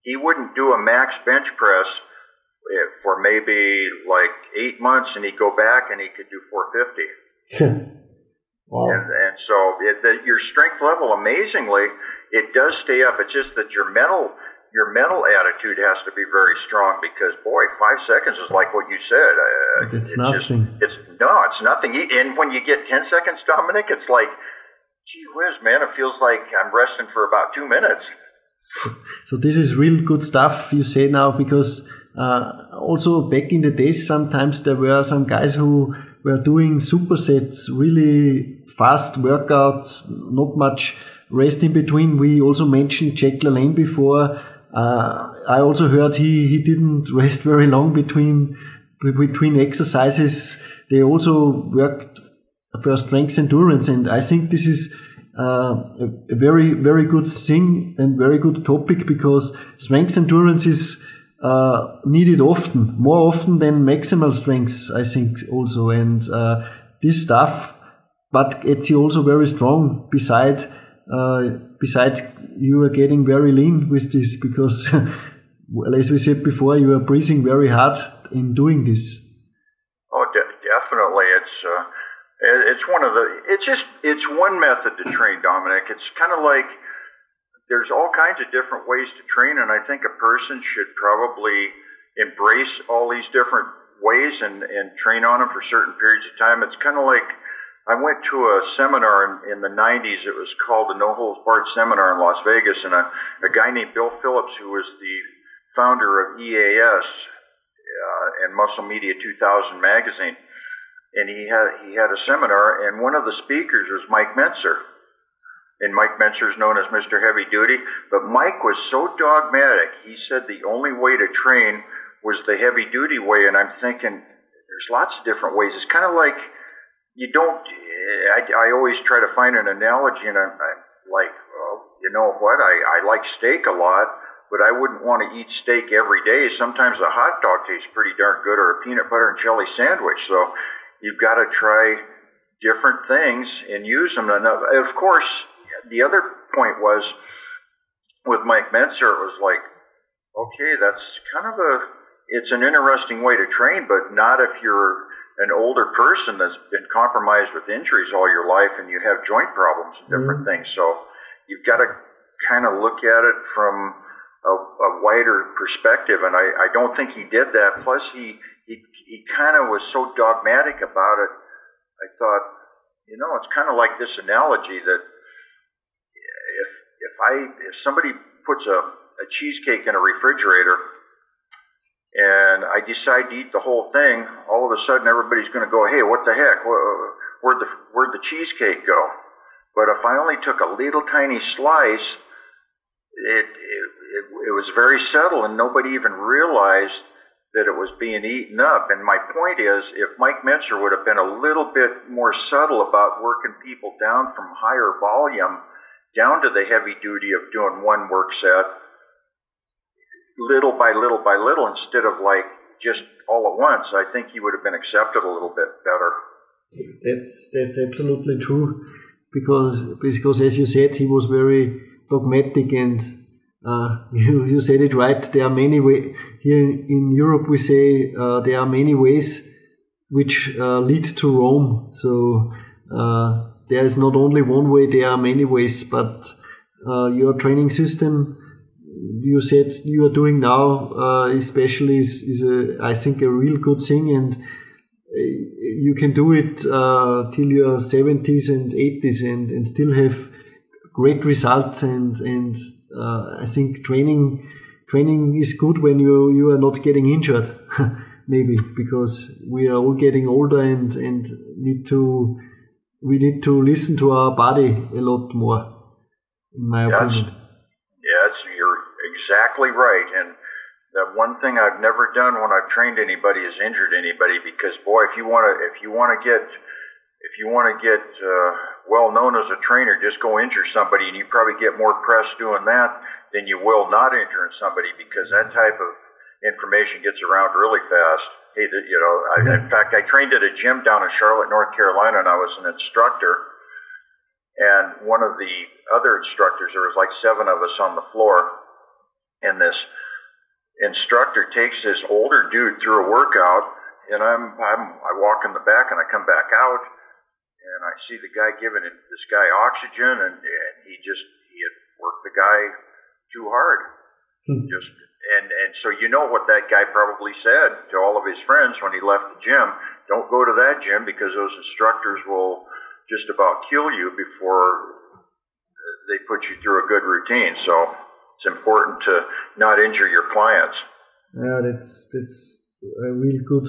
He wouldn't do a max bench press eh, for maybe like eight months, and he'd go back and he could do 450. wow. And, and so it, the, your strength level, amazingly, it does stay up. It's just that your mental your mental attitude has to be very strong because boy, five seconds is like what you said. Uh, It's just- nothing. it's no, it's nothing. And when you get ten seconds, Dominik, it's like, gee whiz, man, it feels like I'm resting for about two minutes. So, so this is real good stuff you say now because uh, also back in the days sometimes there were some guys who were doing supersets, really fast workouts, not much rest in between. We also mentioned Jack LaLanne before. Uh, I also heard he, he didn't rest very long between between exercises. They also worked for strength endurance, and I think this is uh, a, very very good thing and very good topic because strength endurance is uh, needed often, more often than maximal strength. I think also, and uh, this stuff, but it's also very strong. Beside, uh, beside you are getting very lean with this because, well, as we said before, you are breathing very hard in doing this. Oh, de- definitely. It's uh, it's one of the. It's just it's one method to train, Dominik. It's kind of like there's all kinds of different ways to train, and I think a person should probably embrace all these different ways and and train on them for certain periods of time. It's kind of like I went to a seminar in, in the 90s. It was called the No Holds Barred Seminar in Las Vegas, and a, a guy named Bill Phillips, who was the founder of EAS uh, and Muscle Media 2000 magazine, and he had he had a seminar, and one of the speakers was Mike Mentzer. And Mike Mentzer is known as Mr. Heavy Duty, but Mike was so dogmatic. He said the only way to train was the heavy duty way, and I'm thinking there's lots of different ways. It's kind of like you don't. I, I always try to find an analogy, and I'm, I'm like, well, you know what? I, I like steak a lot, but I wouldn't want to eat steak every day. Sometimes a hot dog tastes pretty darn good, or a peanut butter and jelly sandwich. So you've got to try different things and use them. And uh, of course, the other point was with Mike Mentzer, it was like, okay, that's kind of a, it's an interesting way to train, but not if you're an older person that's been compromised with injuries all your life and you have joint problems and different mm-hmm. things. So you've got to kind of look at it from a, a wider perspective, and I, I don't think he did that. Plus, he he, he kind of was so dogmatic about it. I thought, you know, it's kind of like this analogy that if if I if somebody puts a, a cheesecake in a refrigerator and I decide to eat the whole thing, all of a sudden everybody's going to go, "Hey, what the heck? Where'd the where'd the cheesecake go?" But if I only took a little tiny slice, it it, it, it was very subtle, and nobody even realized that it was being eaten up. And my point is, if Mike Mentzer would have been a little bit more subtle about working people down from higher volume down to the heavy duty of doing one work set, little by little by little, instead of like just all at once, I think he would have been accepted a little bit better. That's that's absolutely true, because because as you said, he was very dogmatic and uh, you, you said it right. There are many ways. Here in Europe, we say uh, there are many ways which uh, lead to Rome. So uh, there is not only one way, there are many ways. But uh, your training system, you said you are doing now, uh, especially is, is a, I think a real good thing. And you can do it till your 70s and 80s and, and still have great results and, and uh, I think training training is good when you you are not getting injured, maybe because we are all getting older and and need to we need to listen to our body a lot more, in my yes. opinion. Yes, you're exactly right, and the one thing I've never done when I've trained anybody is injured anybody because boy, if you want to if you want to get if you want to get uh, well known as a trainer, just go injure somebody, and you probably get more press doing that than you will not injuring somebody because that type of information gets around really fast. Hey, the, you know, I, in fact, I trained at a gym down in Charlotte, North Carolina, and I was an instructor. And one of the other instructors, there was like seven of us on the floor, and this instructor takes this older dude through a workout, and I'm, I'm I walk in the back and I come back out and I see the guy giving this guy oxygen, and, and he just he had worked the guy too hard. Hmm. Just and and so you know what that guy probably said to all of his friends when he left the gym: don't go to that gym because those instructors will just about kill you before they put you through a good routine. So it's important to not injure your clients. Yeah, that's that's a real good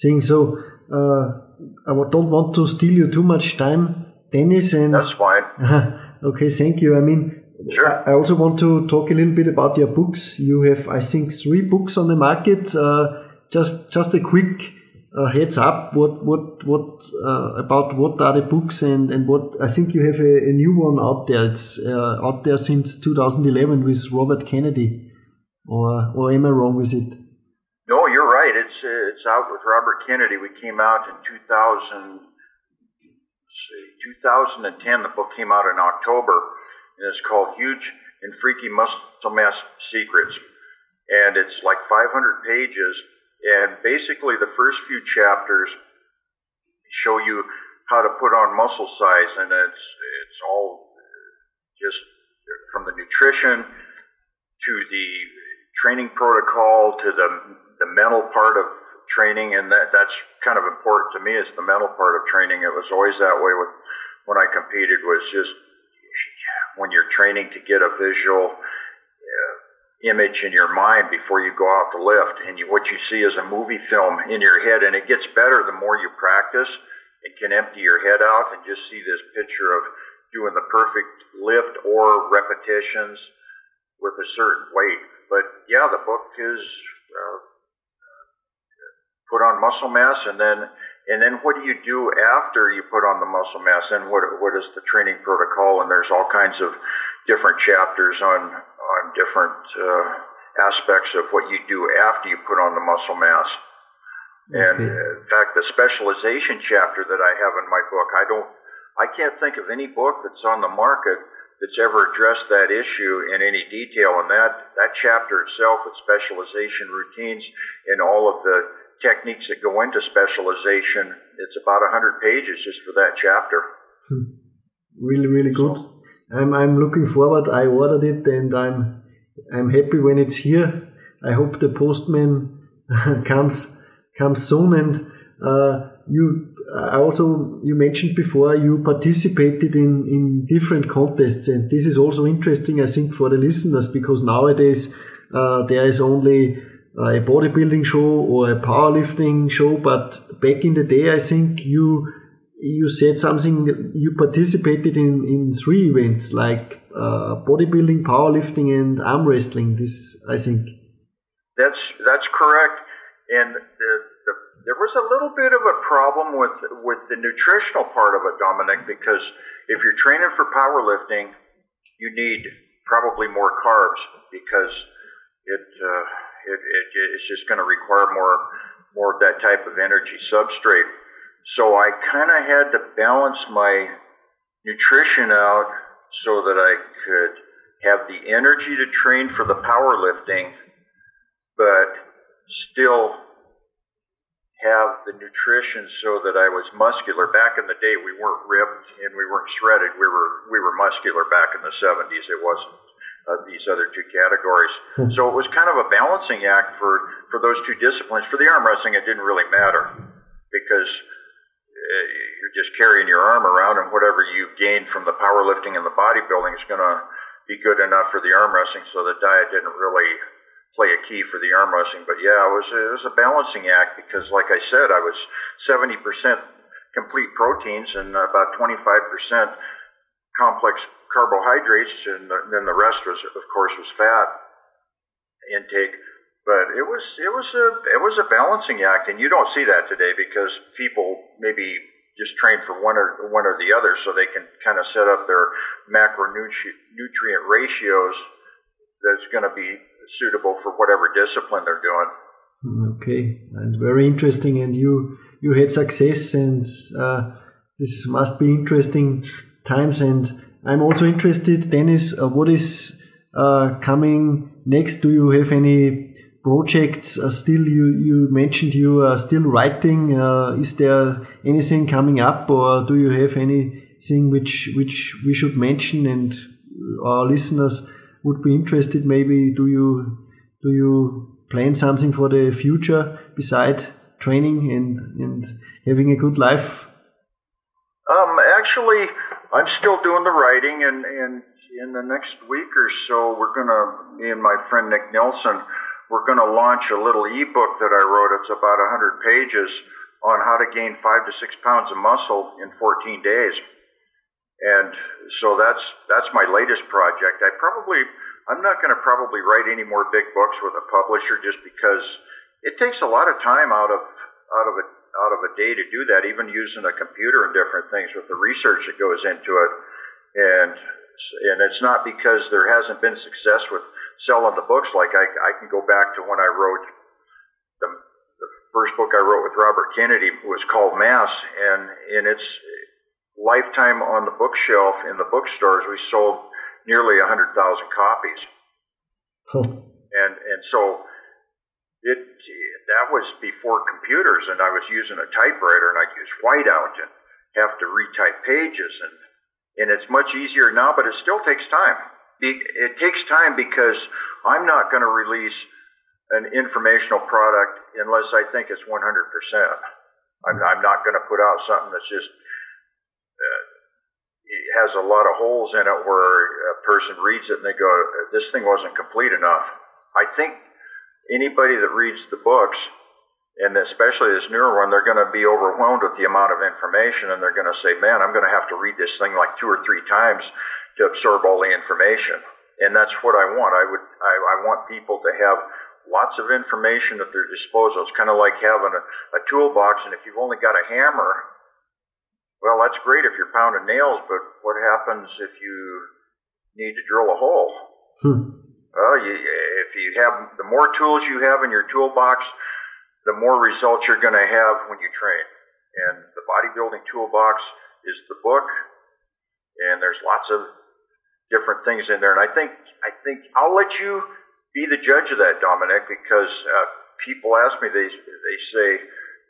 thing. So uh, I don't want to steal you too much time, Dennis. And that's fine. okay, thank you. I mean, Sure. I also want to talk a little bit about your books. You have, I think, three books on the market. Uh, just, just a quick uh, heads up. What, what, what uh, about what are the books and and what? I think you have a, a new one out there. It's uh, out there since 2011 with Robert Kennedy, or or am I wrong with it? No, you're right. It's uh, it's out with Robert Kennedy. We came out in 2000, 2010. The book came out in October, and it's called Huge and Freaky Muscle Mass Secrets. And it's like 500 pages. And basically, the first few chapters show you how to put on muscle size, and it's it's all just from the nutrition to the training protocol to the the mental part of training, and that that's kind of important to me is the mental part of training. It was always that way with when I competed was just when you're training to get a visual image in your mind before you go out to lift, and you, what you see is a movie film in your head, and it gets better the more you practice. It can empty your head out and just see this picture of doing the perfect lift or repetitions with a certain weight. But yeah, the book is uh, put on muscle mass, and then and then what do you do after you put on the muscle mass? And what what is the training protocol? And there's all kinds of different chapters on on different uh, aspects of what you do after you put on the muscle mass. And uh, in fact, the specialization chapter that I have in my book, I don't, I can't think of any book that's on the market that's ever addressed that issue in any detail. And that that chapter itself, with specialization routines and all of the techniques that go into specialization. It's about 100 pages just for that chapter. Hmm. Really, really good. I'm, I'm looking forward. I ordered it and I'm, I'm happy when it's here. I hope the postman comes, comes soon. And, uh, you, I also, you mentioned before you participated in, in different contests. And this is also interesting, I think, for the listeners because nowadays, uh, there is only a bodybuilding show or a powerlifting show, but back in the day, I think you you said something. You participated in in three events like uh, bodybuilding, powerlifting, and arm wrestling. This, I think. That's that's correct, and the, the, there was a little bit of a problem with with the nutritional part of it, Dominik, because if you're training for powerlifting, you need probably more carbs because it, uh, it, it it's just going to require more more of that type of energy substrate. So I kind of had to balance my nutrition out so that I could have the energy to train for the powerlifting, but still have the nutrition so that I was muscular. Back in the day, we weren't ripped and we weren't shredded. We were we were muscular back in the 70s. It wasn't uh, these other two categories. Hmm. So it was kind of a balancing act for for those two disciplines. For the arm wrestling, it didn't really matter because uh, you're just carrying your arm around, and whatever you gain from the powerlifting and the bodybuilding is going to be good enough for the arm wrestling. So the diet didn't really play a key for the arm wrestling. But yeah, it was it was a balancing act because, like I said, I was 70% complete proteins and about 25% complex carbohydrates, and then the rest was, of course, was fat intake. But it was it was a it was a balancing act, and you don't see that today because people maybe just train for one or one or the other, so they can kind of set up their macronutrient ratios that's going to be suitable for whatever discipline they're doing. Okay, and very interesting. And you you had success, and uh, this must be interesting times. And I'm also interested, Dennis. Uh, what is uh, coming next? Do you have any projects? Uh, still, you you mentioned you are still writing. Uh, is there anything coming up, or do you have anything which which we should mention and our listeners? would be interested. Maybe do you do you plan something for the future beside training and and having a good life? Um, actually, I'm still doing the writing, and and in the next week or so, we're gonna me and my friend Nick Nilsson, we're gonna launch a little ebook that I wrote. It's about 100 pages on how to gain five to six pounds of muscle in 14 days. And so that's that's my latest project. I probably I'm not going to probably write any more big books with a publisher just because it takes a lot of time out of out of a out of a day to do that, even using a computer and different things with the research that goes into it. And and it's not because there hasn't been success with selling the books. Like I, I can go back to when I wrote the, the first book I wrote with Robert Kennedy was called Mass, and and it's lifetime on the bookshelf in the bookstores, we sold nearly 100,000 copies. Huh. And, and so it, that was before computers, and I was using a typewriter, and I'd use whiteout and have to retype pages, and, and it's much easier now, but it still takes time. It takes time because I'm not going to release an informational product unless I think it's 100%. I'm, I'm not going to put out something that's just uh, has a lot of holes in it where a person reads it and they go, this thing wasn't complete enough. I think anybody that reads the books, and especially this newer one, they're going to be overwhelmed with the amount of information and they're going to say, man, I'm going to have to read this thing like two or three times to absorb all the information. And that's what I want. I would, I, I want people to have lots of information at their disposal. It's kind of like having a, a toolbox, and if you've only got a hammer, well, that's great if you're pounding nails, but what happens if you need to drill a hole? Hmm. Well, you, if you have the more tools you have in your toolbox, the more results you're going to have when you train. And the bodybuilding toolbox is the book, and there's lots of different things in there. And I think I think I'll let you be the judge of that, Dominik, because uh, people ask me they they say,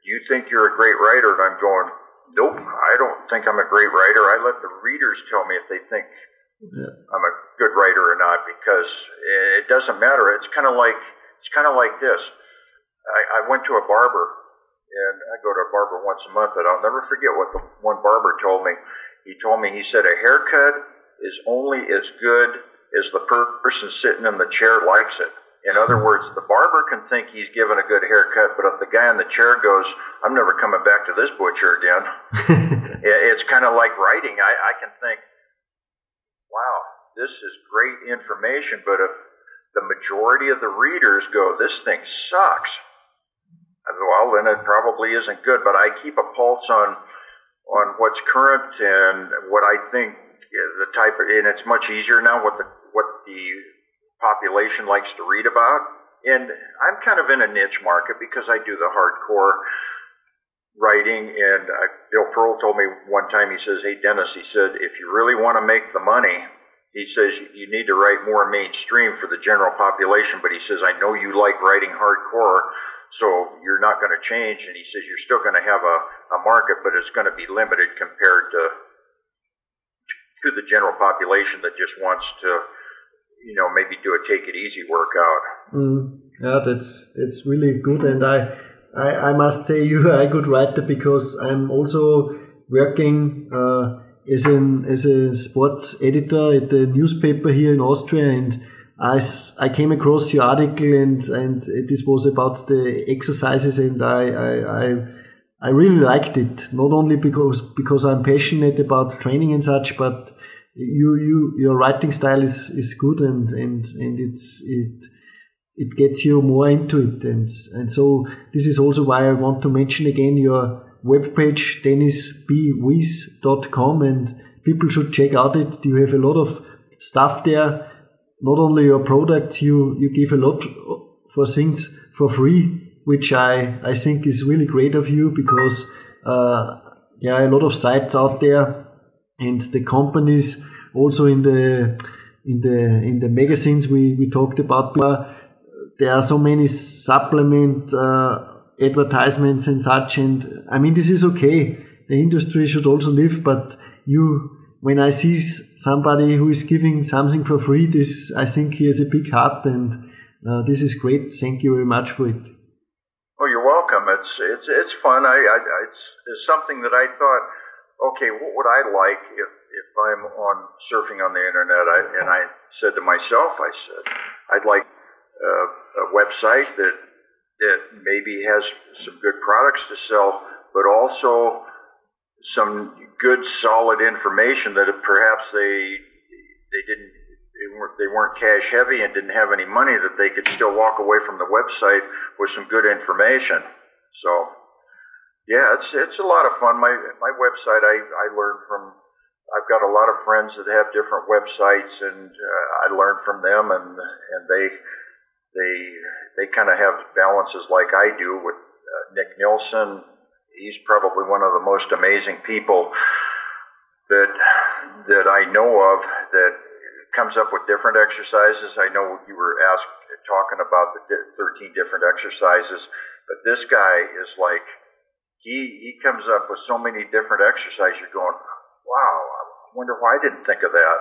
"Do you think you're a great writer?" And I'm going, Nope, I don't think I'm a great writer. I let the readers tell me if they think yeah. I'm a good writer or not because it doesn't matter. It's kind of like it's kind of like this. I, I went to a barber, and I go to a barber once a month, but I'll never forget what the one barber told me. He told me he said a haircut is only as good as the person sitting in the chair likes it. In other hmm. words, the barber can think he's given a good haircut, but if the guy in the chair goes, I'm never coming back to this butcher again, it's kind of like writing. I, I can think, wow, this is great information, but if the majority of the readers go, this thing sucks, well, then it probably isn't good. But I keep a pulse on on what's current and what I think the type of, and it's much easier now what the what the population likes to read about. And I'm kind of in a niche market because I do the hardcore writing. And uh, Bill Pearl told me one time, he says, Hey, Dennis, he said, if you really want to make the money, he says, you need to write more mainstream for the general population. But he says, I know you like writing hardcore. So you're not going to change, and he says you're still going to have a, a market, but it's going to be limited compared to to the general population that just wants to you know, maybe do a take it easy workout. Mm, yeah, that's that's really good, and I, I, I must say you are a good writer because I'm also working uh, as an as a sports editor at the newspaper here in Austria, and I, I came across your article, and and this was about the exercises, and I I, I I really liked it. Not only because because I'm passionate about training and such, but you you your writing style is is good and and and it's it it gets you more into it. And and so this is also why I want to mention again your webpage dennisbweis.com and people should check out it. You have a lot of stuff there. Not only your products you you give a lot for things for free which I I think is really great of you because uh, there are a lot of sites out there and the companies also in the in the in the magazines we, we talked about there are so many supplement uh, advertisements and such and i mean this is okay. The industry should also live but you when i see somebody who is giving something for free this i think he has a big heart and uh, this is great. Thank you very much for it it's it's it's fun i, I it's, it's something that i thought okay, what would I like if, if I'm on surfing on the internet? I, and I said to myself, I said, I'd like uh, a website that that maybe has some good products to sell, but also some good, solid information that perhaps they they didn't they weren't, they weren't cash heavy and didn't have any money that they could still walk away from the website with some good information. So yeah, it's it's a lot of fun. My my website, I I learn from. I've got a lot of friends that have different websites, and uh, I learn from them, and and they they they kind of have balances like I do with uh, Nick Nilsson. He's probably one of the most amazing people that that I know of that comes up with different exercises. I know you were asked talking about the 13 different exercises, but this guy is like he he comes up with so many different exercises. You're going, wow, I wonder why I didn't think of that.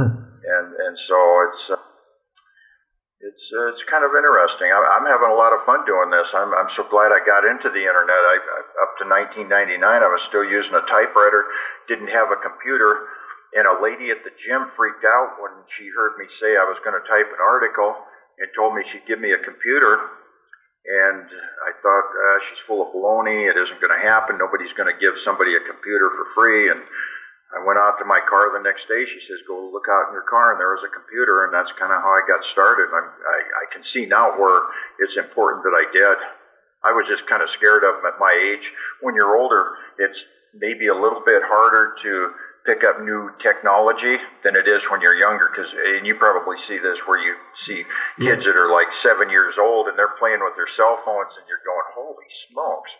and and so it's uh, it's uh, it's kind of interesting. I, I'm having a lot of fun doing this. I'm I'm so glad I got into the internet. I, I up to 1999, I was still using a typewriter, didn't have a computer. And a lady at the gym freaked out when she heard me say I was going to type an article and told me she'd give me a computer and I thought, uh, she's full of baloney. It isn't going to happen. Nobody's going to give somebody a computer for free. And I went out to my car the next day. She says, go look out in your car. And there was a computer. And that's kind of how I got started. I'm, I, I can see now where it's important that I did. I was just kind of scared of them at my age. When you're older, it's maybe a little bit harder to pick up new technology than it is when you're younger. Because, and you probably see this where you see kids that are like seven years old and they're playing with their cell phones, and you're going, "Holy smokes,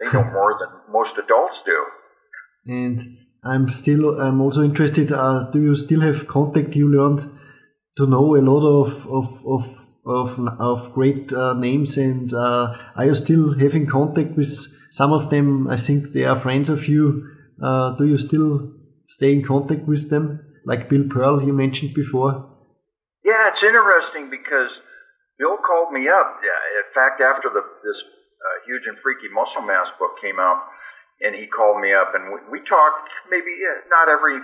they know more than most adults do." And I'm still, I'm also interested. Uh, do you still have contact? You learned to know a lot of of of of, of great uh, names, and uh, are you still having contact with some of them? I think they are friends of you. Uh, do you still stay in contact with them, like Bill Pearl you mentioned before? Yeah, it's interesting because Bill called me up. In fact, after the, this uh, huge and freaky muscle mass book came out, and he called me up, and we, we talked maybe not every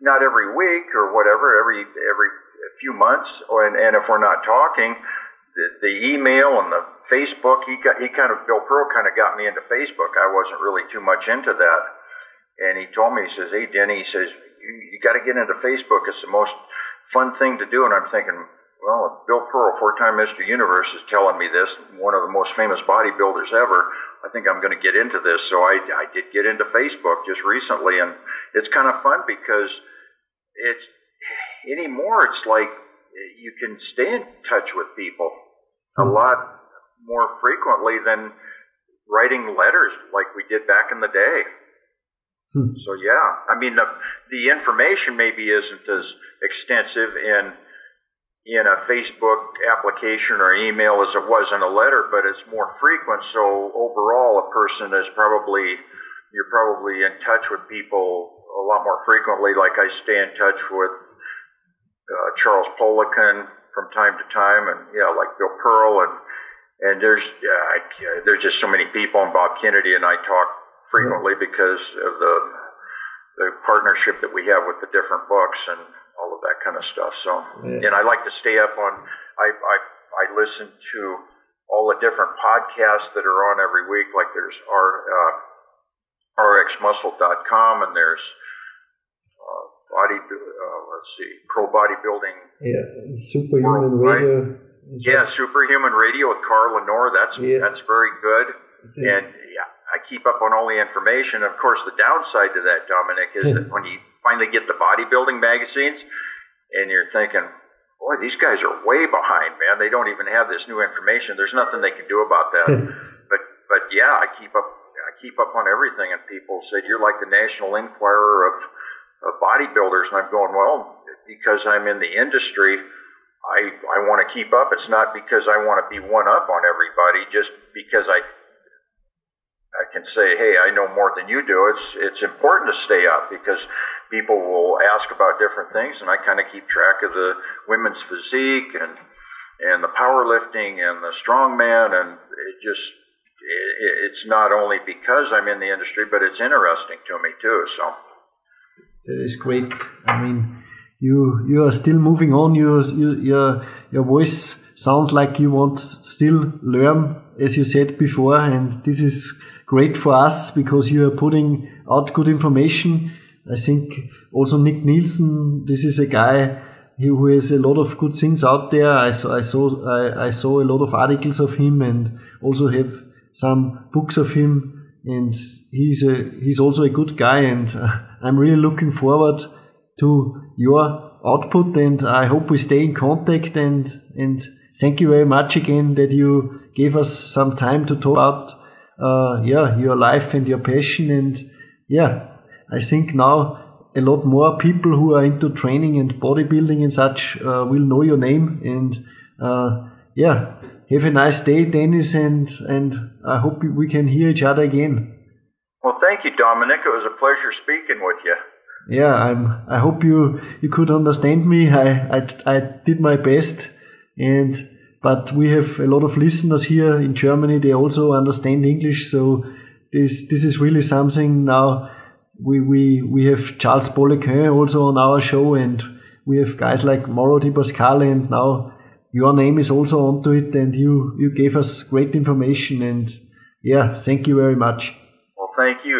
not every week or whatever, every every few months, or, and, and if we're not talking, the, the email and the Facebook. He got he kind of Bill Pearl kind of got me into Facebook. I wasn't really too much into that, and he told me he says, "Hey, Denny," he says, "you, you got to get into Facebook. It's the most fun thing to do." And I'm thinking, well, Bill Pearl, four-time Mr. Universe, is telling me this. One of the most famous bodybuilders ever. I think I'm going to get into this. So I, I did get into Facebook just recently, and it's kind of fun because it's anymore. It's like you can stay in touch with people a Hmm. lot more frequently than writing letters like we did back in the day. Hmm. So yeah, I mean the the information maybe isn't as extensive in in a Facebook application or email as it was in a letter, but it's more frequent. So overall, a person is probably you're probably in touch with people a lot more frequently. Like I stay in touch with uh, Charles Poliquin from time to time, and yeah, like Bill Pearl, and and there's I, there's just so many people, and Bob Kennedy and I talk frequently because of the the partnership that we have with the different books and all of that kind of stuff. So, Yeah. and I like to stay up on. I I I listen to all the different podcasts that are on every week. Like there's our uh, rxmuscle.com, and there's uh, body. Uh, let's see, pro bodybuilding. Yeah, superhuman radio. Yeah, Superhuman Radio with Carl Lanore. That's Yeah. that's very good. And yeah, I keep up on all the information. Of course, the downside to that, Dominik, is that hmm. when you finally get the bodybuilding magazines, and you're thinking, boy, these guys are way behind, man. They don't even have this new information. There's nothing they can do about that. Hmm. but but yeah, I keep up. I keep up on everything, and people said you're like the National Enquirer of, of bodybuilders, and I'm going well because I'm in the industry. I I want to keep up. It's not because I want to be one up on everybody, just because I I can say, hey, I know more than you do. It's it's important to stay up because people will ask about different things, and I kind of keep track of the women's physique and and the powerlifting and the strongman, and it just it, it's not only because I'm in the industry, but it's interesting to me too. So That is great. I mean, you you are still moving on. You, you your your voice sounds like you want still learn, as you said before, and this is great for us because you are putting out good information. I think also Nick Nilsson. This is a guy who has a lot of good things out there. I saw I saw I, I saw a lot of articles of him and also have some books of him and he's a he's also a good guy and uh, I'm really looking forward to your output and I hope we stay in contact and and thank you very much again that you gave us some time to talk about uh, yeah your life and your passion and yeah I think now a lot more people who are into training and bodybuilding and such uh, will know your name and uh, yeah have a nice day Dennis and and I hope we can hear each other again well, thank you, Dominik. It was a pleasure speaking with you. yeah i'm i hope you you could understand me i i, I did my best and but we have a lot of listeners here in germany. They also understand english. So this this is really something now we we we have charles Poliquin eh, also on our show. And we have guys like Mauro Di Pasquale and now your name is also onto it. And you you gave us great information. And yeah thank you very much. Well, thank you.